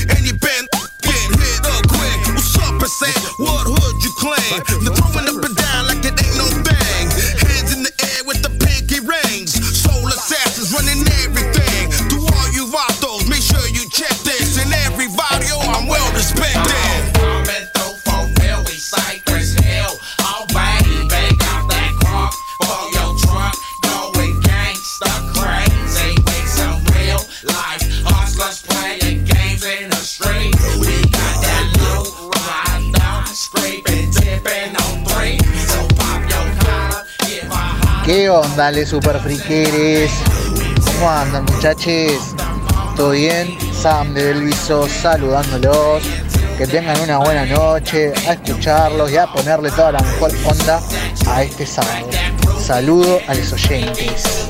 [SPEAKER 18] ¿Qué onda, les super friqueres? ¿Cómo andan, muchachos? ¿Todo bien? Sam de Belviso saludándolos. Que tengan una buena noche, a escucharlos y a ponerle toda la mejor onda a este sábado. Saludo a los oyentes.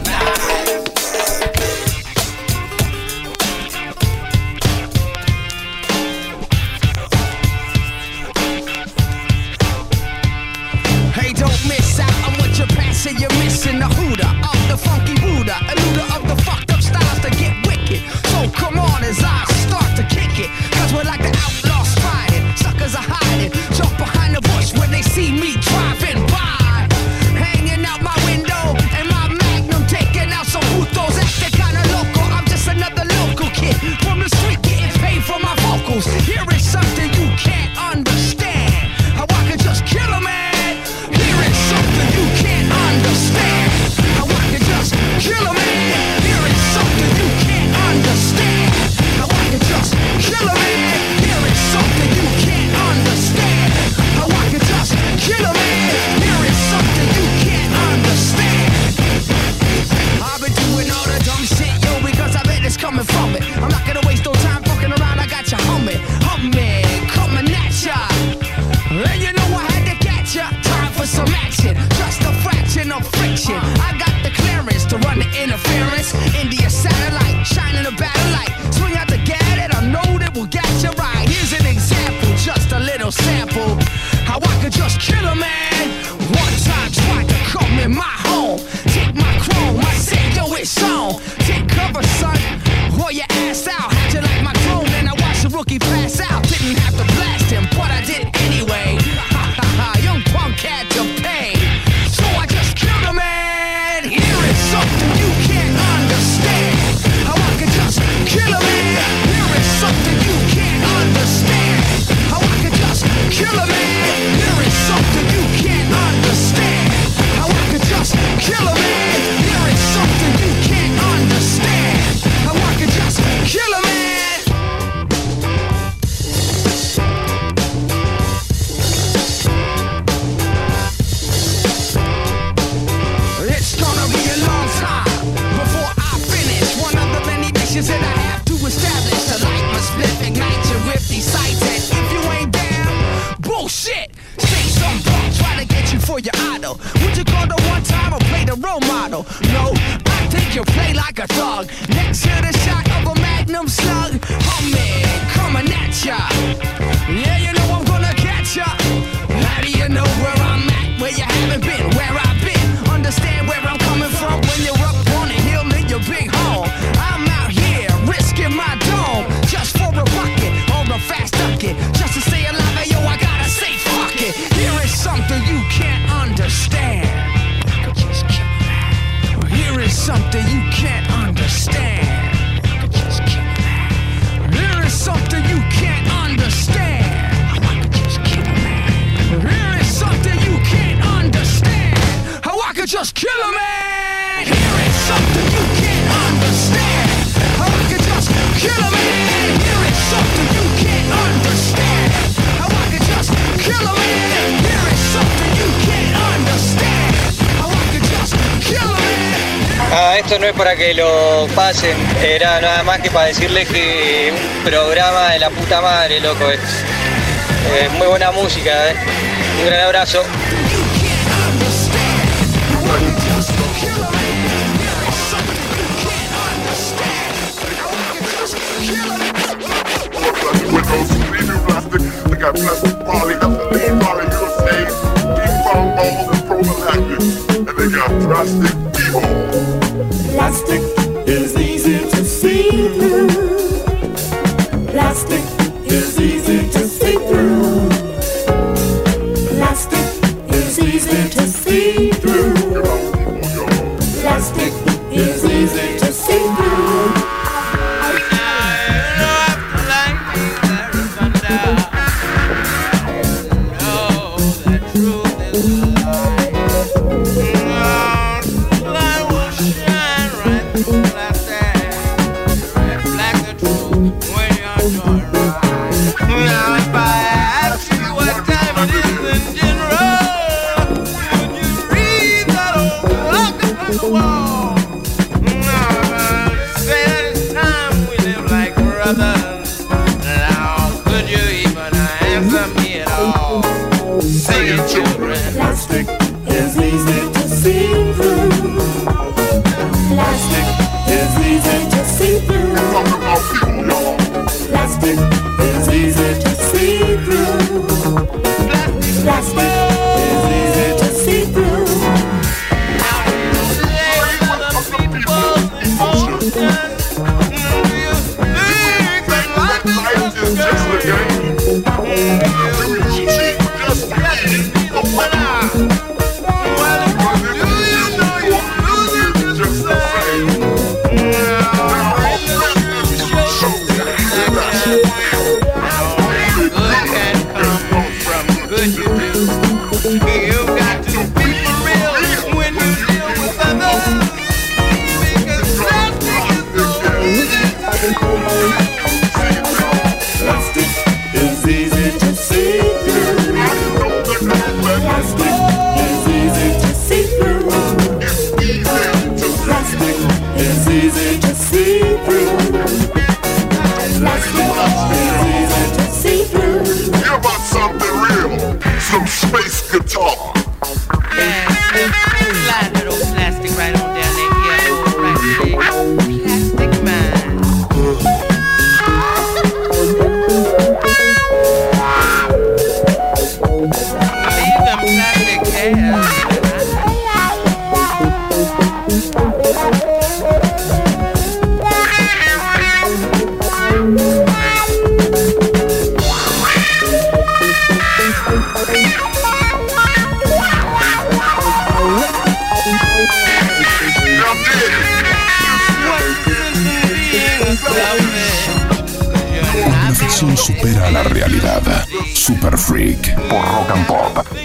[SPEAKER 15] no
[SPEAKER 8] es para que lo pasen, era nada más que para decirles que un programa de la puta madre, loco, es, muy buena música, eh. un gran abrazo.
[SPEAKER 1] Supera la realidad. Super Freak por Rock and Pop.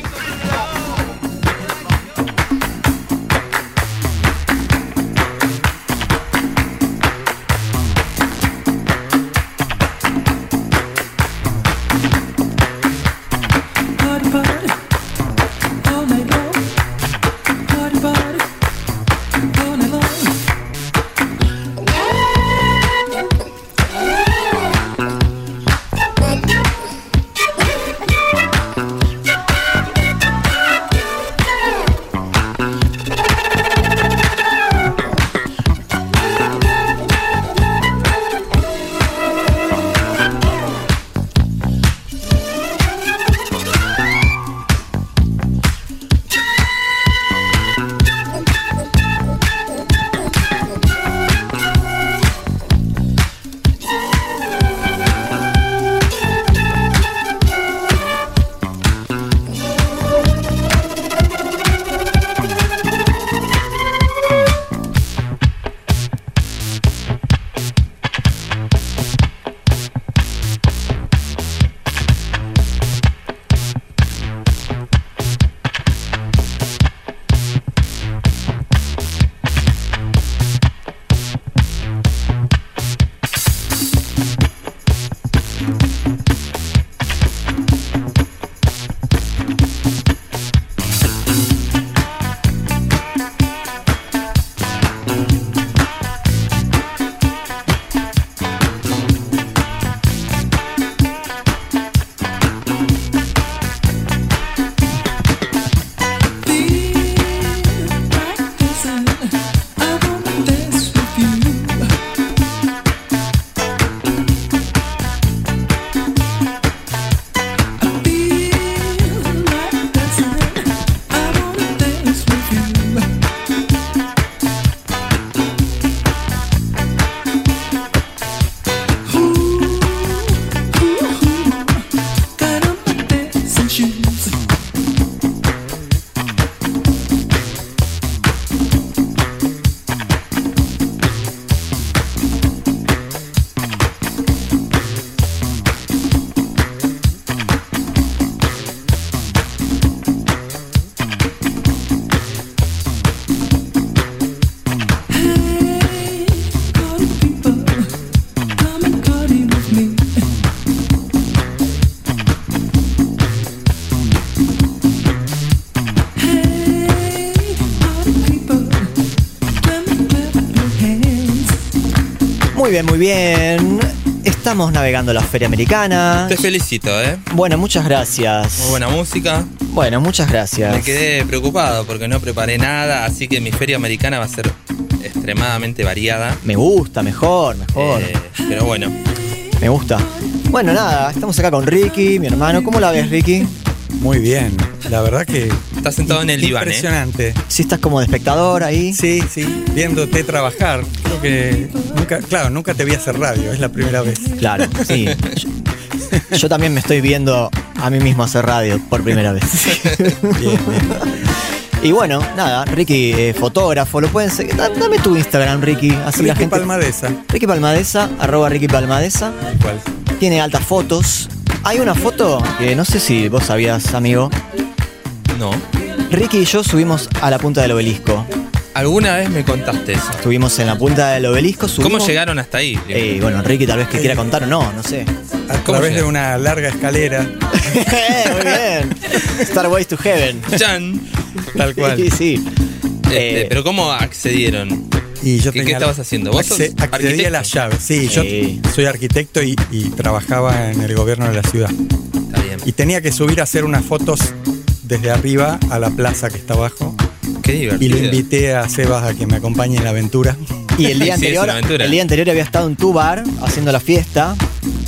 [SPEAKER 2] Bien, muy bien. estamos navegando la Feria Americana.
[SPEAKER 3] Te felicito, ¿eh?
[SPEAKER 2] Bueno, muchas gracias.
[SPEAKER 3] Muy buena música.
[SPEAKER 2] Bueno, muchas gracias.
[SPEAKER 3] Me quedé preocupado porque no preparé nada, así que mi feria americana va a ser extremadamente variada.
[SPEAKER 2] Me gusta, mejor, mejor.
[SPEAKER 3] Eh, pero bueno,
[SPEAKER 2] Me gusta. Bueno, nada, estamos acá con Ricky, mi hermano. ¿Cómo la ves, Ricky?
[SPEAKER 4] Muy bien. La verdad que.
[SPEAKER 3] Estás sentado en el diván, ¿eh?
[SPEAKER 4] Impresionante.
[SPEAKER 2] Si estás como de espectador ahí.
[SPEAKER 4] Sí, sí. Viéndote trabajar. Creo que. Nunca, claro, nunca te vi hacer radio. Es la primera vez.
[SPEAKER 2] Claro, sí. Yo, [LAUGHS] yo también me estoy viendo a mí mismo hacer radio por primera vez. Y bueno, nada, Ricky, eh, fotógrafo, lo pueden seguir. Da- Dame tu Instagram, Ricky. Así la
[SPEAKER 4] Ricky
[SPEAKER 2] gente.
[SPEAKER 4] Palmadesa.
[SPEAKER 2] Ricky Palmadesa, arroba Ricky Palmadesa.
[SPEAKER 4] ¿Cuál?
[SPEAKER 2] Tiene altas fotos. Hay una foto que no sé si vos sabías, amigo.
[SPEAKER 3] No.
[SPEAKER 2] Ricky y yo subimos a la punta del obelisco.
[SPEAKER 3] Alguna vez me contaste eso.
[SPEAKER 2] Estuvimos en la punta del obelisco. Subimos...
[SPEAKER 3] ¿Cómo llegaron hasta ahí?
[SPEAKER 2] Eh, bueno, Ricky tal vez que quiera contar o no, no sé.
[SPEAKER 4] A través de una larga escalera. [LAUGHS]
[SPEAKER 2] Muy bien. Starways to Heaven.
[SPEAKER 3] Chan.
[SPEAKER 4] Tal cual.
[SPEAKER 2] Sí, sí.
[SPEAKER 3] Este,
[SPEAKER 2] Eh,
[SPEAKER 3] pero ¿cómo accedieron?
[SPEAKER 4] Y yo
[SPEAKER 3] ¿Qué- estabas haciendo? ¿Vos sos
[SPEAKER 4] acce- accedí a las llaves. Sí, yo
[SPEAKER 2] Sí.
[SPEAKER 4] soy arquitecto y, y trabajaba en el gobierno de la ciudad.
[SPEAKER 3] Está bien.
[SPEAKER 4] Y tenía que subir a hacer unas fotos desde arriba a la plaza que está abajo.
[SPEAKER 3] Qué
[SPEAKER 4] Y
[SPEAKER 3] divertido.
[SPEAKER 4] lo invité a Sebas a que me acompañe en la aventura.
[SPEAKER 2] Y el día [LAUGHS] anterior, el día anterior había estado en tu bar haciendo la fiesta.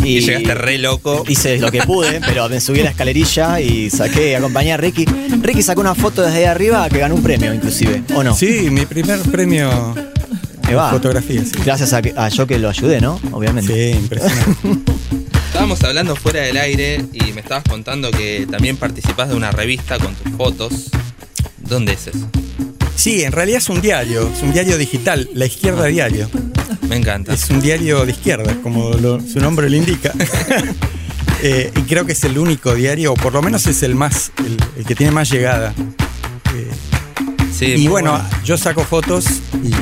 [SPEAKER 2] Y,
[SPEAKER 3] Y llegaste re loco.
[SPEAKER 2] Hice lo que pude, [LAUGHS] pero me subí a la escalerilla y saqué, acompañé a Ricky. Ricky sacó una foto desde ahí arriba que ganó un premio, inclusive. ¿O no?
[SPEAKER 4] Sí, mi primer premio
[SPEAKER 2] Me va.
[SPEAKER 4] fotografía. Sí,
[SPEAKER 2] Gracias a, a yo que lo ayudé, ¿no? Obviamente.
[SPEAKER 4] Sí, impresionante. [LAUGHS]
[SPEAKER 3] Estábamos hablando fuera del aire y me estabas contando que también participás de una revista con tus fotos. ¿Dónde es eso?
[SPEAKER 4] Sí, en realidad es un diario, es un diario digital, La Izquierda Diario.
[SPEAKER 3] Me encanta.
[SPEAKER 4] Es un diario de izquierda, como lo- su nombre lo indica. [LAUGHS] Eh, y creo que es el único diario, o por lo menos es el más, el, el que tiene más llegada. Eh,
[SPEAKER 3] Sí,
[SPEAKER 4] y
[SPEAKER 3] muy
[SPEAKER 4] bueno, yo saco fotos y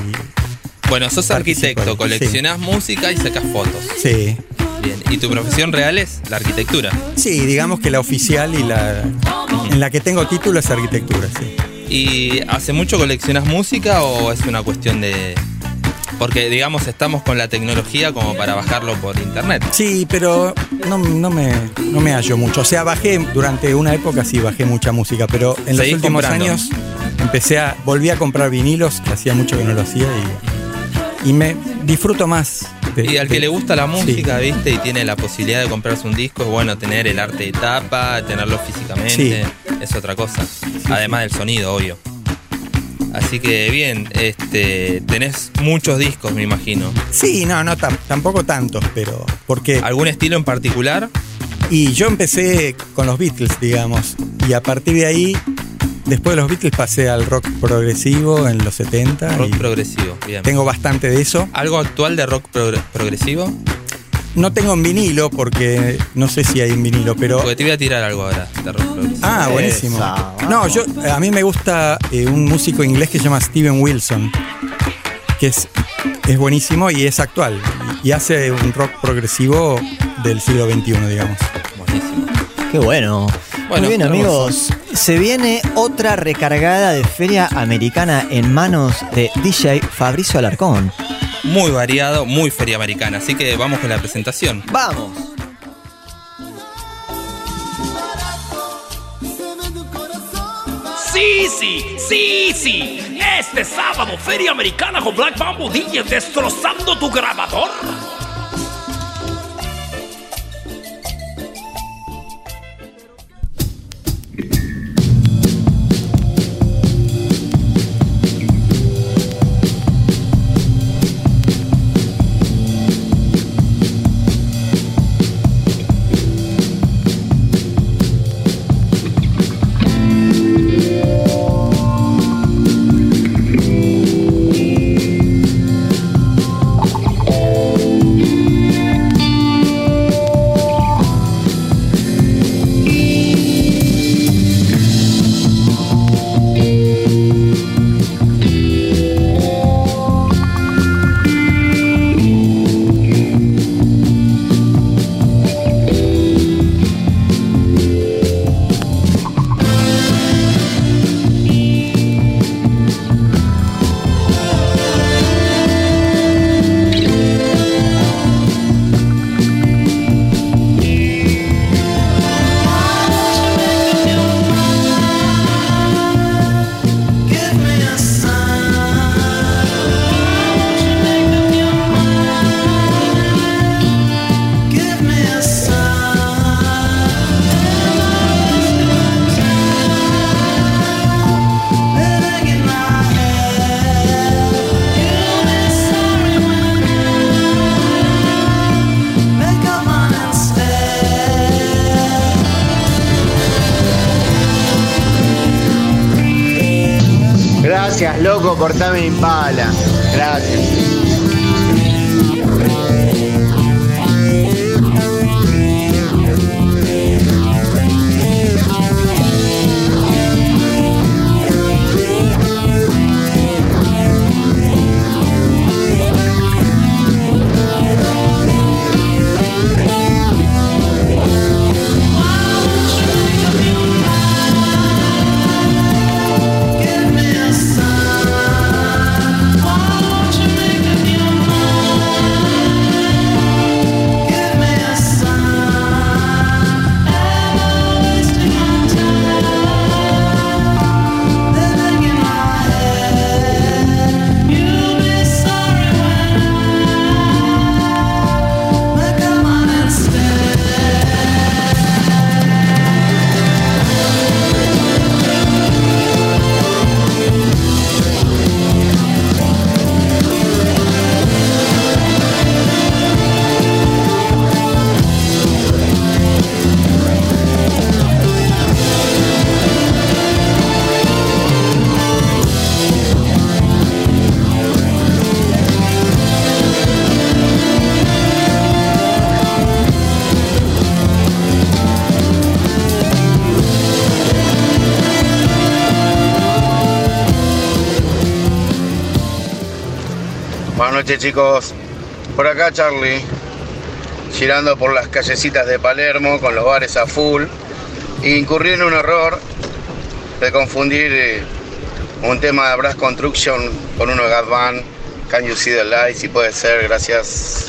[SPEAKER 3] Bueno, sos arquitecto, coleccionás música y sacás fotos.
[SPEAKER 4] sí.
[SPEAKER 3] Bien. ¿Y tu profesión real es la arquitectura?
[SPEAKER 4] Sí, digamos que la oficial y la en la que tengo título es arquitectura, sí.
[SPEAKER 3] ¿Y hace mucho coleccionás música o es una cuestión de...? Porque, digamos, estamos con la tecnología como para bajarlo por internet.
[SPEAKER 4] Sí, pero no, no me, no me hallo mucho. O sea, bajé durante una época, sí, bajé mucha música, pero en los últimos
[SPEAKER 3] comprando.
[SPEAKER 4] años empecé a, volví a comprar vinilos, que hacía mucho que no lo hacía, y, y me disfruto más.
[SPEAKER 3] Y al que le gusta la
[SPEAKER 4] sí.
[SPEAKER 3] música, viste, y tiene la posibilidad de comprarse un disco, es bueno tener el arte de tapa, tenerlo físicamente, es otra cosa. Además del sonido, obvio. Así que bien, este, tenés muchos discos, me imagino.
[SPEAKER 4] Sí, no, no, tam- tampoco tantos, pero porque...
[SPEAKER 3] ¿Algún estilo en particular?
[SPEAKER 4] Y yo empecé con los Beatles, digamos, y a partir de ahí, después de los Beatles pasé al rock progresivo en los 70.
[SPEAKER 3] Rock
[SPEAKER 4] y
[SPEAKER 3] progresivo, bien.
[SPEAKER 4] Tengo bastante de eso.
[SPEAKER 3] ¿Algo actual de rock progre- progresivo?
[SPEAKER 4] No tengo en vinilo porque no sé si hay en vinilo, pero...
[SPEAKER 3] Porque te voy a tirar algo ahora de rock progresivo.
[SPEAKER 4] Ah, buenísimo.
[SPEAKER 2] Esa,
[SPEAKER 4] No, yo a mí me gusta eh, un músico inglés que se llama Steven Wilson, que es, es buenísimo y es actual. Y hace un rock progresivo del siglo XXI, digamos.
[SPEAKER 3] Buenísimo.
[SPEAKER 2] Qué bueno.
[SPEAKER 3] Bueno,
[SPEAKER 2] Muy bien, amigos. Se viene otra recargada de Feria Americana en manos de DJ Fabricio Alarcón.
[SPEAKER 3] Muy variado, muy feria americana. Así que vamos con la presentación.
[SPEAKER 2] ¡Vamos!
[SPEAKER 23] Sí, sí, sí, sí. Este sábado, Feria Americana con Black Bamboo DJ destrozando tu grabador.
[SPEAKER 9] Cortame impala.
[SPEAKER 24] Noches chicos, por acá Charlie, girando por las callecitas de Palermo con los bares a full, e incurrí en un error de confundir eh, un tema de Brass Construction con uno de Gat Band, Can You See the Light, si puede ser, gracias.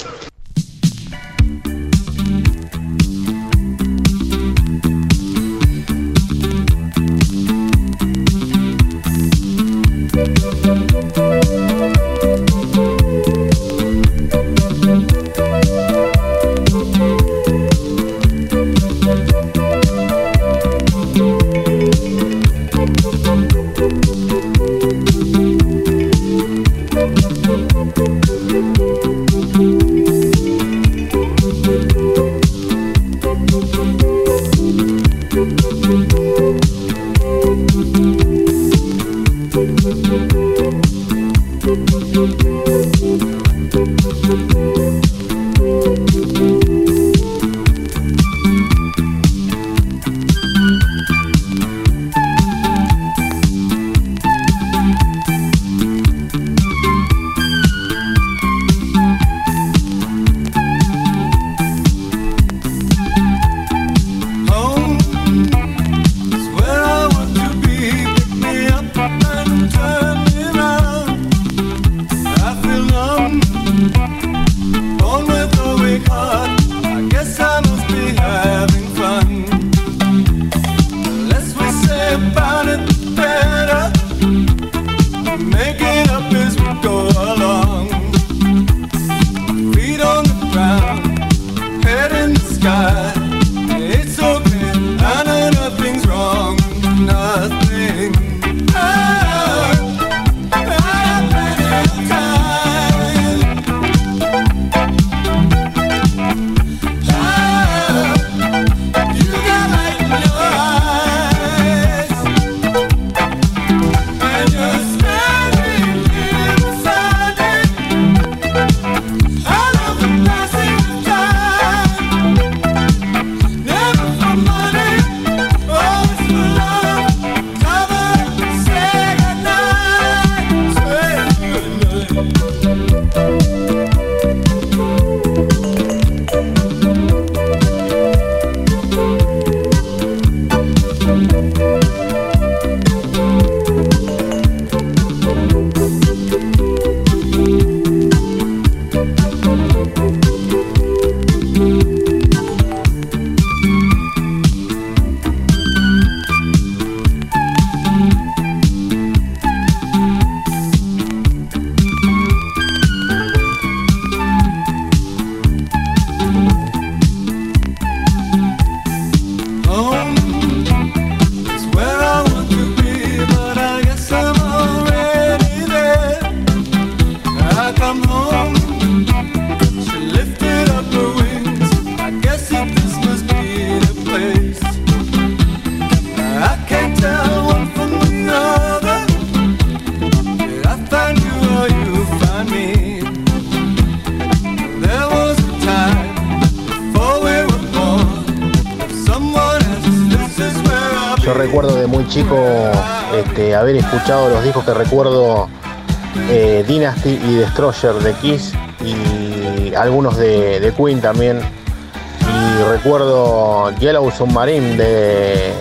[SPEAKER 25] De Kiss y algunos de, Queen también. Y recuerdo Yellow Submarine de,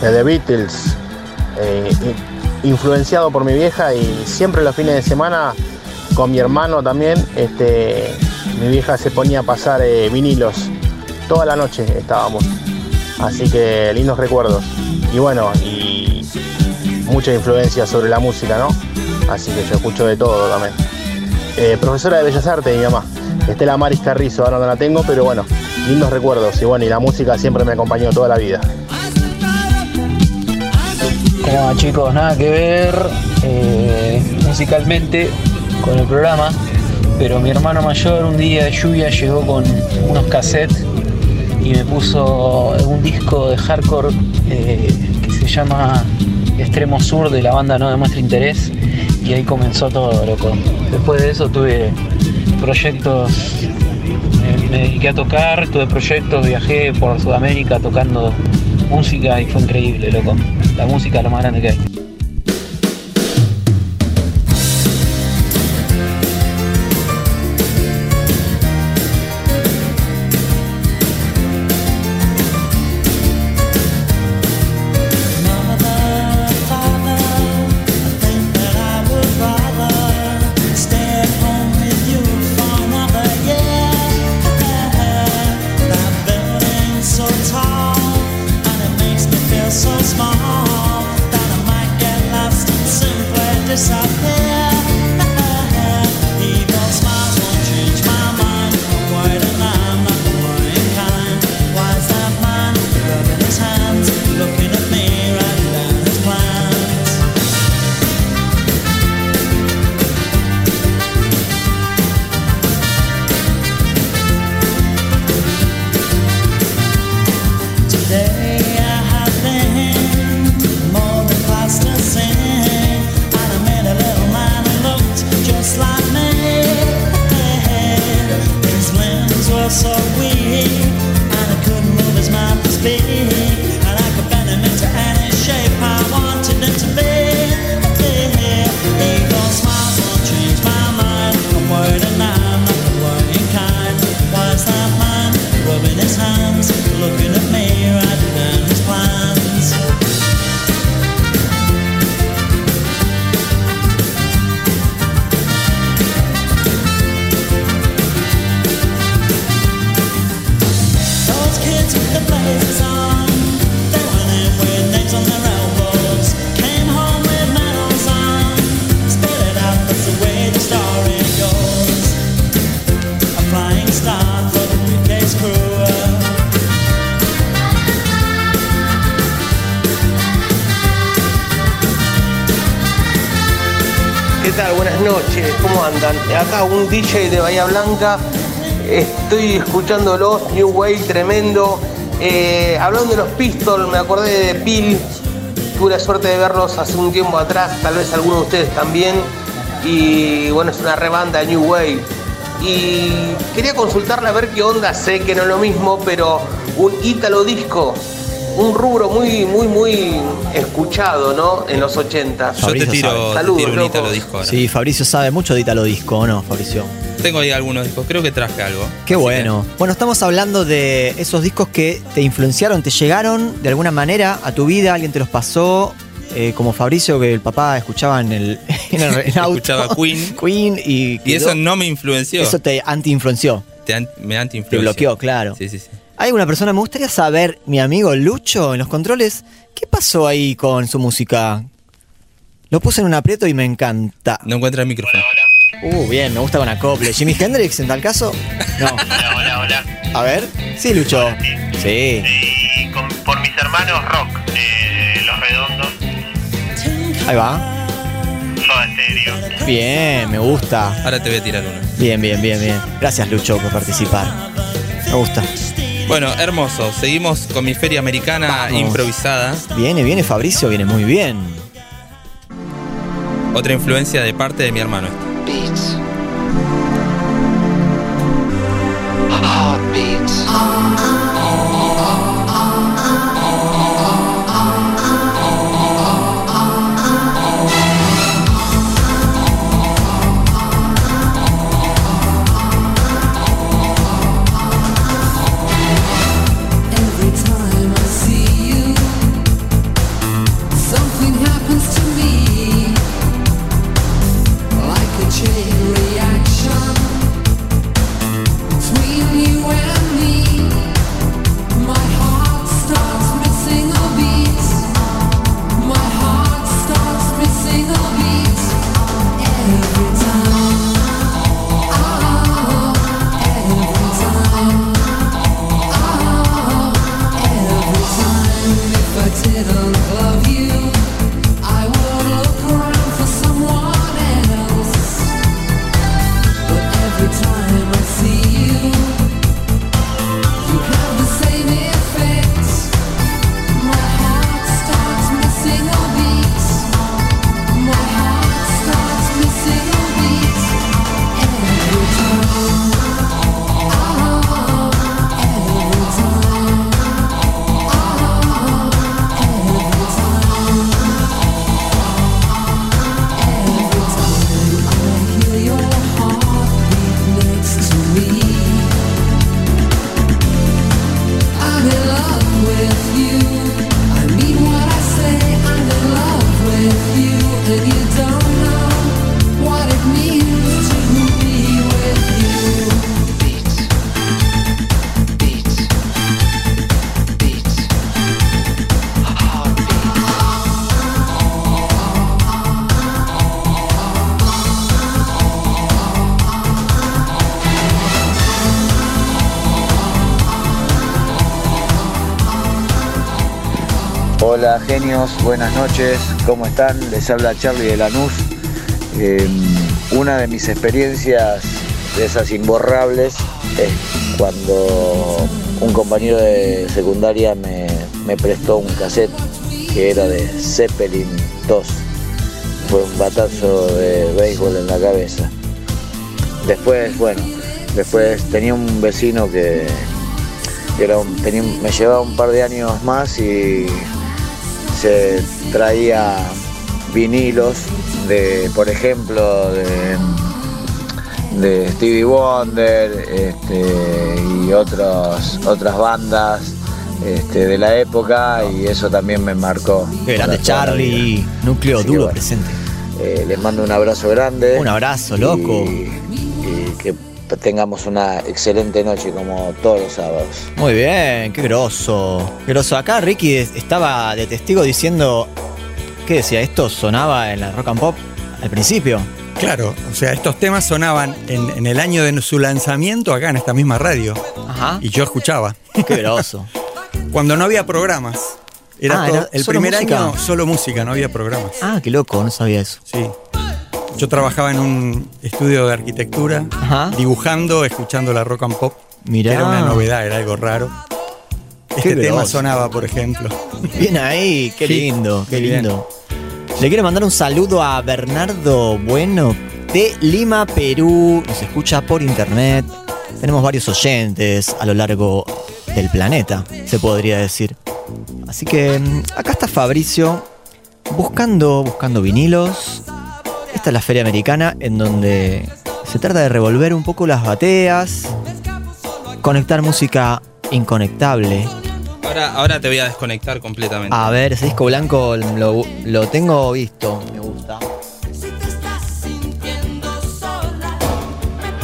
[SPEAKER 25] de The Beatles, eh, influenciado por mi vieja y siempre los fines de semana con mi hermano también, este, mi vieja se ponía a pasar eh, vinilos. Toda la noche estábamos. Así que lindos recuerdos. Y bueno, y mucha influencia sobre la música, ¿no? Así que yo escucho de todo también. Eh, profesora de Bellas Artes, mi mamá. Estela Maris Carrizo, ahora no la tengo, pero bueno, lindos recuerdos. Y bueno, y la música siempre me acompañó toda la vida.
[SPEAKER 9] ¿Cómo va chicos? Nada que ver eh, musicalmente con el programa, pero mi hermano mayor un día de lluvia llegó con unos cassettes y me puso un disco de hardcore eh, que se llama Extremo Sur de la banda No Demuestra Interés y ahí comenzó todo, loco. Después de eso tuve proyectos, me, me dediqué a tocar, tuve proyectos, viajé por Sudamérica tocando música y fue increíble, loco. La música es lo más grande que hay.
[SPEAKER 26] DJ de Bahía Blanca, estoy escuchándolos, New Way tremendo. Eh, hablando de los Pistols, me acordé de Pil, tuve la suerte de verlos hace un tiempo atrás, tal vez algunos de ustedes también. Y bueno, es una rebanda New Way. Y quería consultarle a ver qué onda, sé que no es lo mismo, pero un ítalo disco, un rubro muy, muy, muy escuchado, ¿no? En los 80.
[SPEAKER 2] Fabricio sabe.
[SPEAKER 26] Saludos,
[SPEAKER 3] un
[SPEAKER 26] locos.
[SPEAKER 3] Ítalo disco ahora.
[SPEAKER 2] Sí, Fabricio sabe mucho de Italo Disco, ¿o no, Fabricio?
[SPEAKER 3] Tengo ahí algunos discos, creo que traje algo.
[SPEAKER 2] Qué bueno. Bueno, estamos hablando de esos discos que te influenciaron, te llegaron de alguna manera a tu vida, alguien te los pasó, eh, como Fabricio, que el papá escuchaba en el, [LAUGHS] en el en auto.
[SPEAKER 3] Escuchaba Queen. [LAUGHS]
[SPEAKER 2] Queen y.
[SPEAKER 3] Y eso no me influenció.
[SPEAKER 2] Eso te anti-influenció.
[SPEAKER 3] Te an- me anti
[SPEAKER 2] Te bloqueó, claro.
[SPEAKER 3] Sí, sí, sí.
[SPEAKER 2] Hay una persona, me gustaría saber, mi amigo Lucho, en los controles, ¿qué pasó ahí con su música? Lo puse en un aprieto y me encanta.
[SPEAKER 3] No encuentra el micrófono.
[SPEAKER 2] Uh, bien, me gusta con acople. ¿Jimi Hendrix en tal caso? No. [LAUGHS]
[SPEAKER 27] Hola, hola, hola.
[SPEAKER 2] A ver. Sí, Lucho. Sí.
[SPEAKER 27] Y con- por mis hermanos rock, eh, Los Redondos,
[SPEAKER 2] Ahí va.
[SPEAKER 27] Soda Stereo.
[SPEAKER 2] Bien, me gusta.
[SPEAKER 3] Ahora te voy a tirar uno.
[SPEAKER 2] Bien, bien, bien, bien. Gracias, Lucho, por participar. Me gusta.
[SPEAKER 3] Bueno, hermoso. Seguimos con mi feria americana
[SPEAKER 2] Vamos.
[SPEAKER 3] improvisada.
[SPEAKER 2] Viene, viene Fabricio, viene muy bien.
[SPEAKER 3] Otra influencia de parte de mi hermano.
[SPEAKER 13] Beats. Heartbeats.
[SPEAKER 28] Buenas noches, ¿cómo están? Les habla Charlie de Lanús. Eh, una de mis experiencias de esas imborrables es cuando un compañero de secundaria me, prestó un cassette que era de Zeppelin 2. Fue un batazo de béisbol en la cabeza. Después, bueno, después tenía un vecino que, era me llevaba un par de años más y se traía vinilos de, por ejemplo, de, de Stevie Wonder este, y otros, otras bandas este, de la época y eso también me marcó.
[SPEAKER 2] Qué grande. Charlie, núcleo
[SPEAKER 28] Así
[SPEAKER 2] duro
[SPEAKER 28] bueno,
[SPEAKER 2] presente.
[SPEAKER 28] eh, les mando un abrazo grande.
[SPEAKER 2] Un abrazo, loco.
[SPEAKER 28] Y, tengamos una excelente noche como todos los sábados.
[SPEAKER 2] Muy bien, qué groso. Groso. Acá Ricky es- estaba de testigo diciendo. ¿Qué decía? ¿Esto sonaba en la rock and pop al principio?
[SPEAKER 4] Claro, o sea, estos temas sonaban en, en el año de su lanzamiento acá en esta misma radio.
[SPEAKER 2] Ajá.
[SPEAKER 4] Y yo escuchaba.
[SPEAKER 2] Qué groso. [LAUGHS]
[SPEAKER 4] Cuando no había programas. Era
[SPEAKER 2] Ah,
[SPEAKER 4] todo-
[SPEAKER 2] era
[SPEAKER 4] el primer
[SPEAKER 2] música.
[SPEAKER 4] año solo música, no había programas.
[SPEAKER 2] Ah, qué loco, no sabía eso.
[SPEAKER 4] Sí. Yo trabajaba en un estudio de arquitectura, dibujando, escuchando la rock and pop.
[SPEAKER 2] Mirá.
[SPEAKER 4] que Era una novedad, era algo raro. Este tema sonaba, por ejemplo.
[SPEAKER 2] Bien ahí, qué
[SPEAKER 4] Sí,
[SPEAKER 2] lindo, qué
[SPEAKER 4] bien.
[SPEAKER 2] lindo. Le quiero mandar un saludo a Bernardo Bueno de Lima, Perú. Nos escucha por internet. Tenemos varios oyentes a lo largo del planeta, se podría decir. Así que mm, acá está Fabricio buscando, buscando vinilos. Esta es la feria americana en donde se trata de revolver un poco las bateas, conectar música inconectable.
[SPEAKER 3] Ahora, ahora te voy a desconectar completamente.
[SPEAKER 2] A ver, ese disco blanco lo, lo tengo visto, me gusta.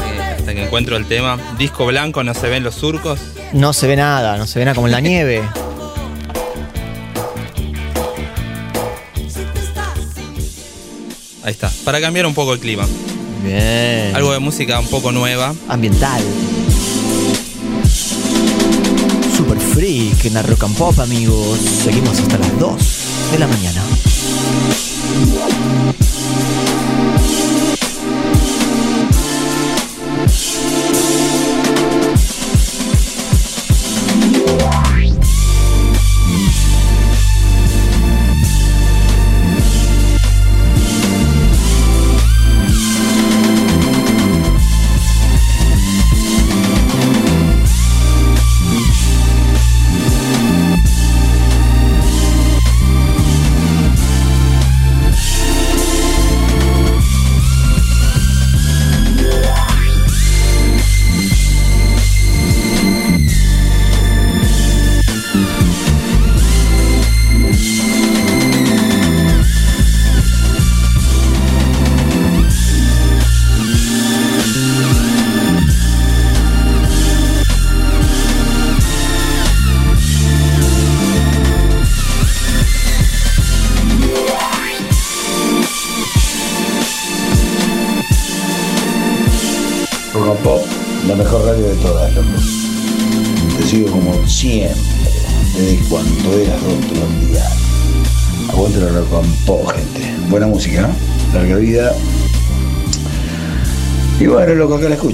[SPEAKER 3] Eh, hasta que encuentro el tema. Disco blanco, no se ven los surcos.
[SPEAKER 2] No se ve nada, no se ve nada como en la [LAUGHS] nieve.
[SPEAKER 3] Ahí está. Para cambiar un poco el clima.
[SPEAKER 2] Bien.
[SPEAKER 3] Algo de música un poco nueva.
[SPEAKER 2] Ambiental. Super freak en la rock and pop, amigos. Seguimos hasta las 2 de la mañana.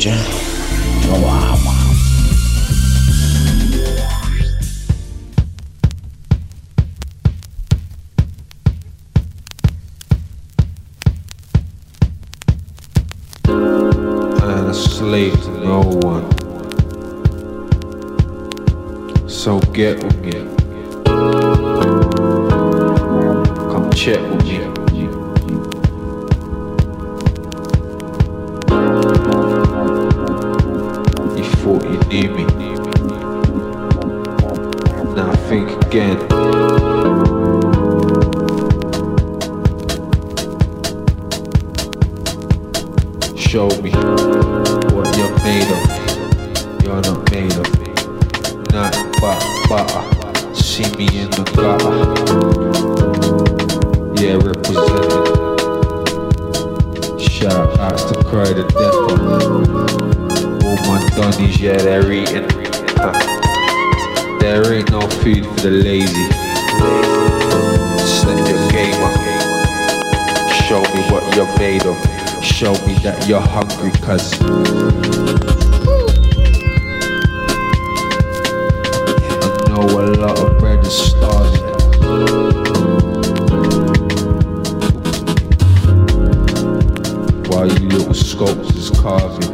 [SPEAKER 29] Loco,
[SPEAKER 30] fire. See me in the gutter. Yeah, represented. Shout out to cry to death. of. Oh my dunnies, yeah, they're eating. There ain't no food for the lazy. Step your game up. Show me what you're made of. Show me that you're hungry, cuz. A lot of bread is starving. While you little sculptors carving.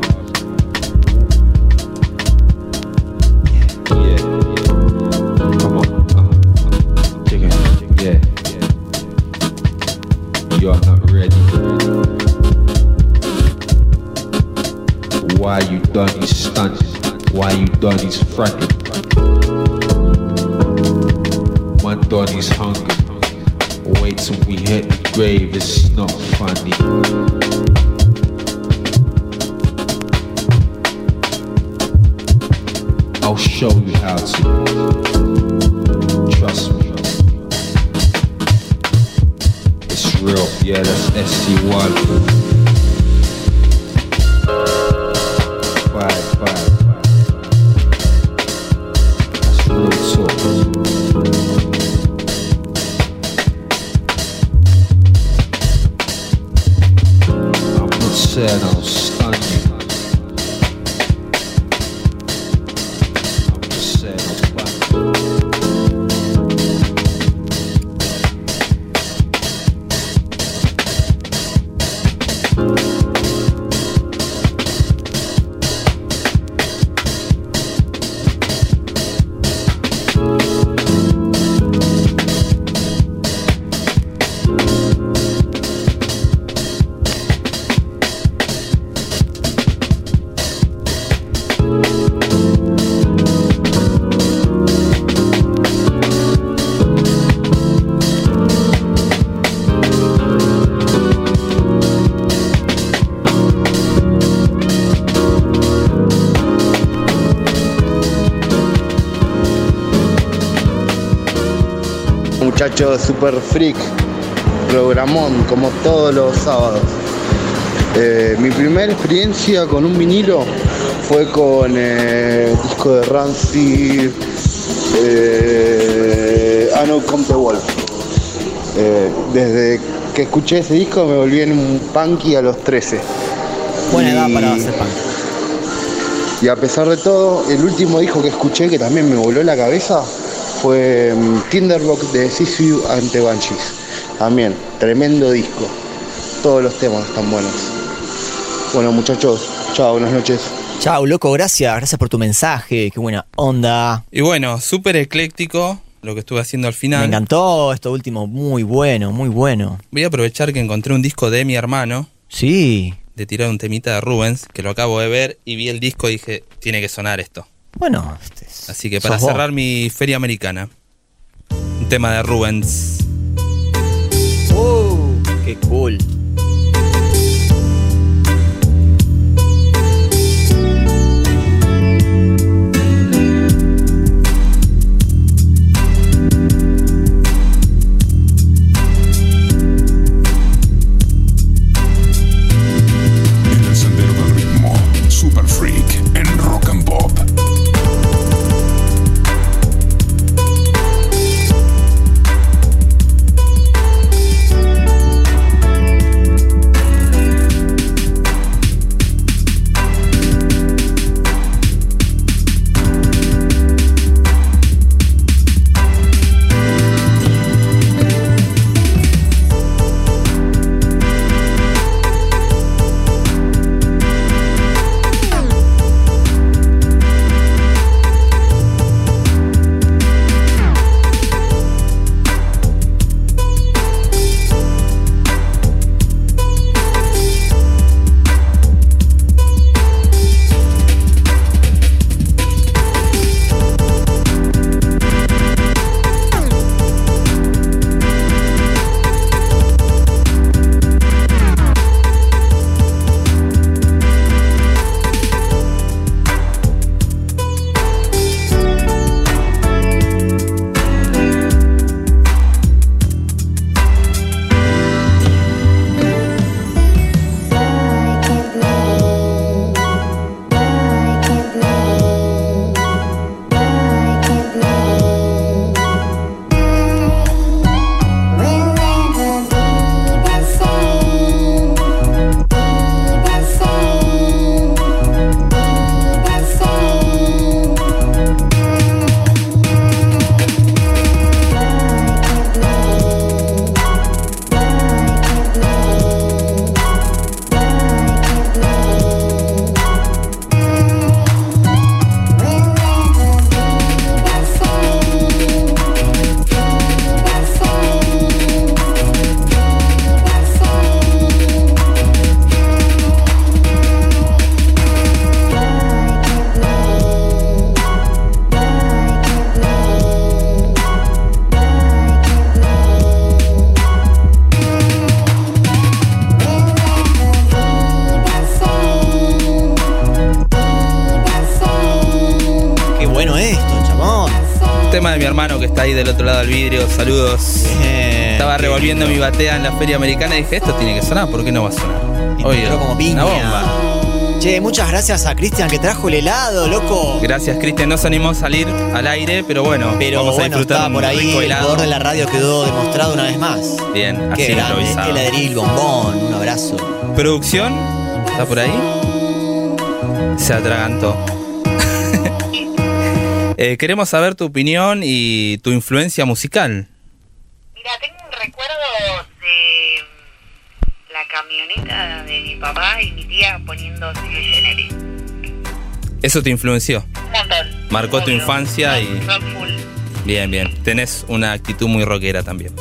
[SPEAKER 24] Muchachos, super freak, programón como todos los sábados. Eh, mi primera experiencia con un vinilo fue con eh, el disco de Rancid, eh, Know Come the Wolf. Eh, desde que escuché ese disco me volví en un punky a los 13.
[SPEAKER 2] Buena edad
[SPEAKER 24] Y-
[SPEAKER 2] para hacer punk.
[SPEAKER 24] Y a pesar de todo, el último disco que escuché que también me voló la cabeza fue mm, Tinderbox de Sisu ante Banshees. También, tremendo disco. Todos los temas están buenos. Bueno muchachos, chao, buenas noches.
[SPEAKER 2] Chau, loco, gracias. Gracias por tu mensaje. Qué buena onda.
[SPEAKER 3] Y bueno, súper ecléctico lo que estuve haciendo al final.
[SPEAKER 2] Me encantó esto último. Muy bueno, muy bueno.
[SPEAKER 3] Voy a aprovechar que encontré un disco de mi hermano.
[SPEAKER 2] Sí.
[SPEAKER 3] De tirar un temita de Rubens, que lo acabo de ver y vi el disco y dije, tiene que sonar esto.
[SPEAKER 2] Bueno,
[SPEAKER 3] Así que para
[SPEAKER 2] vos.
[SPEAKER 3] cerrar mi feria americana, un tema de Rubens.
[SPEAKER 2] Oh, qué cool.
[SPEAKER 1] En
[SPEAKER 3] la feria americana y dije, esto tiene que sonar, ¿por qué no va a sonar? Oye,
[SPEAKER 2] como piña.
[SPEAKER 3] una bomba.
[SPEAKER 2] Che, muchas gracias a Cristian que trajo el helado, loco.
[SPEAKER 3] Gracias, Cristian. No se animó a salir al aire, pero bueno,
[SPEAKER 2] Pero
[SPEAKER 3] vamos a disfrutar
[SPEAKER 2] estaba por ahí, el poder de la radio quedó demostrado una vez más.
[SPEAKER 3] Bien, así
[SPEAKER 2] Qué grande,
[SPEAKER 3] improvisado.
[SPEAKER 2] heladeril, bombón, un abrazo.
[SPEAKER 3] ¿Producción? ¿Está por ahí? Se atragantó. [LAUGHS] Eh, queremos saber tu opinión y tu influencia musical. Eso te influenció.
[SPEAKER 31] Un montón.
[SPEAKER 3] Marcó tu infancia y.
[SPEAKER 31] Full.
[SPEAKER 3] Bien, bien. Tenés una actitud muy rockera también. [LAUGHS]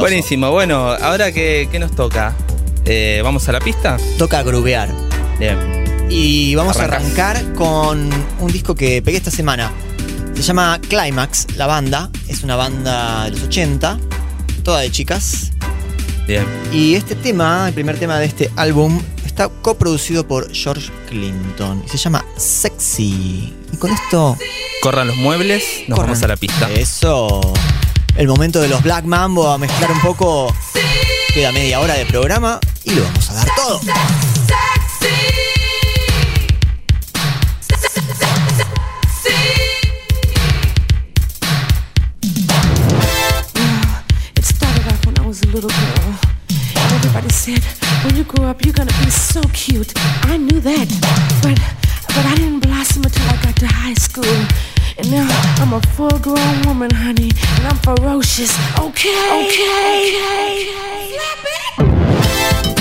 [SPEAKER 3] Buenísimo. Bueno, ahora que, ¿qué nos toca? Eh, ¿Vamos a la pista?
[SPEAKER 2] Toca grubear.
[SPEAKER 3] Bien.
[SPEAKER 2] Y vamos
[SPEAKER 3] Arrancás.
[SPEAKER 2] a arrancar con un disco que pegué esta semana. Se llama Climax, la banda. Es una banda de los 80, toda de chicas.
[SPEAKER 3] Bien.
[SPEAKER 2] Y este tema, el primer tema de este álbum, está coproducido por George Clinton. Y se llama Sexy. Y con esto.
[SPEAKER 3] Corran los muebles, nos
[SPEAKER 2] Corran.
[SPEAKER 3] vamos a la pista.
[SPEAKER 2] Eso. El momento de los Black Mambo a mezclar un poco. Queda media hora de programa y lo vamos a dar todo.
[SPEAKER 32] Grow up, you're gonna be so cute. I knew that. But but I didn't blossom until I got to high school. And now I'm a full grown woman, honey. And I'm ferocious. Okay. Okay.
[SPEAKER 33] My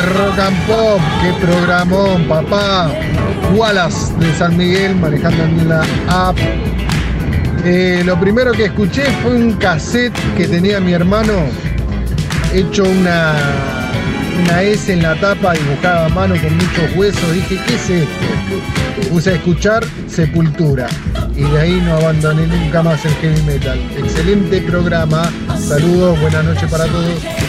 [SPEAKER 16] Rock and
[SPEAKER 34] Pop. Qué programón, papá. Wallace de San Miguel manejando en la app. Eh, lo primero que escuché fue un cassette que tenía mi hermano, hecho una, una S en la tapa, dibujada a mano con muchos huesos. Dije, ¿qué es esto? Puse a escuchar Sepultura. Y de ahí no abandoné nunca más el heavy metal. Excelente programa. Saludos, buenas noches para todos.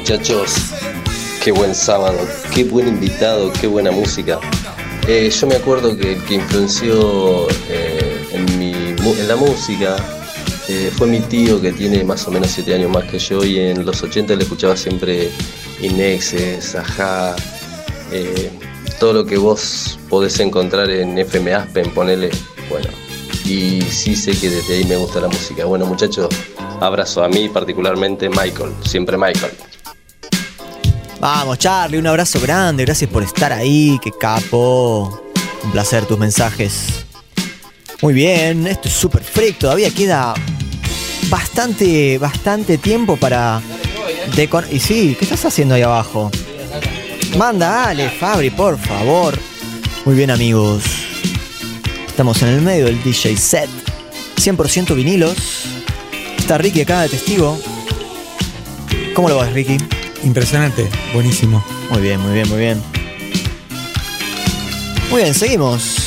[SPEAKER 35] Muchachos? Qué buen sábado, qué buen invitado, qué buena música. Eh, yo me acuerdo que el que influenció eh, en, mi, la música eh, fue mi tío que tiene más o menos 7 años más que yo y en los 80 le escuchaba siempre Inexes, Ajá, todo lo que vos podés encontrar en FM Aspen, ponele, bueno. Y sí sé que desde ahí me gusta la música. Bueno muchachos, abrazo a mí particularmente Michael, siempre Michael.
[SPEAKER 2] Vamos, Charlie, un abrazo grande. Gracias por estar ahí. Qué capo. Un placer tus mensajes. Muy bien, esto es super freak. Todavía queda bastante, bastante tiempo para. decon- y sí, ¿qué estás haciendo ahí abajo? Manda, dale, Fabri, por favor. Muy bien, amigos. Estamos en el medio del DJ set. 100% vinilos. Está Ricky acá de testigo. ¿Cómo lo vas, Ricky?
[SPEAKER 4] Impresionante, buenísimo.
[SPEAKER 2] Muy bien, muy bien, muy bien. Muy bien, seguimos.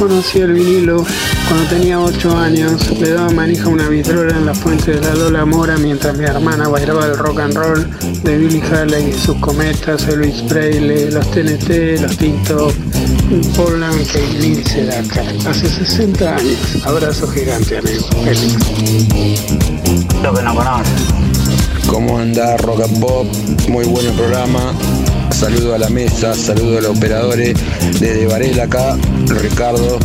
[SPEAKER 36] Conocí el vinilo cuando tenía 8 años, le daba manija a una vitrola en la fuente de la Lola Mora mientras mi hermana bailaba el rock and roll de Billy Haley, sus cometas, Elvis Presley, los TNT, los Tinto, Paul y Lindsay Dacker. Hace 60 años, abrazo gigante amigo, feliz.
[SPEAKER 37] Lo que no conoce.
[SPEAKER 38] ¿Cómo anda Rock and Pop? Muy buen el programa. Saludo a la mesa, saludo a los operadores. Desde Varela acá, Ricardo.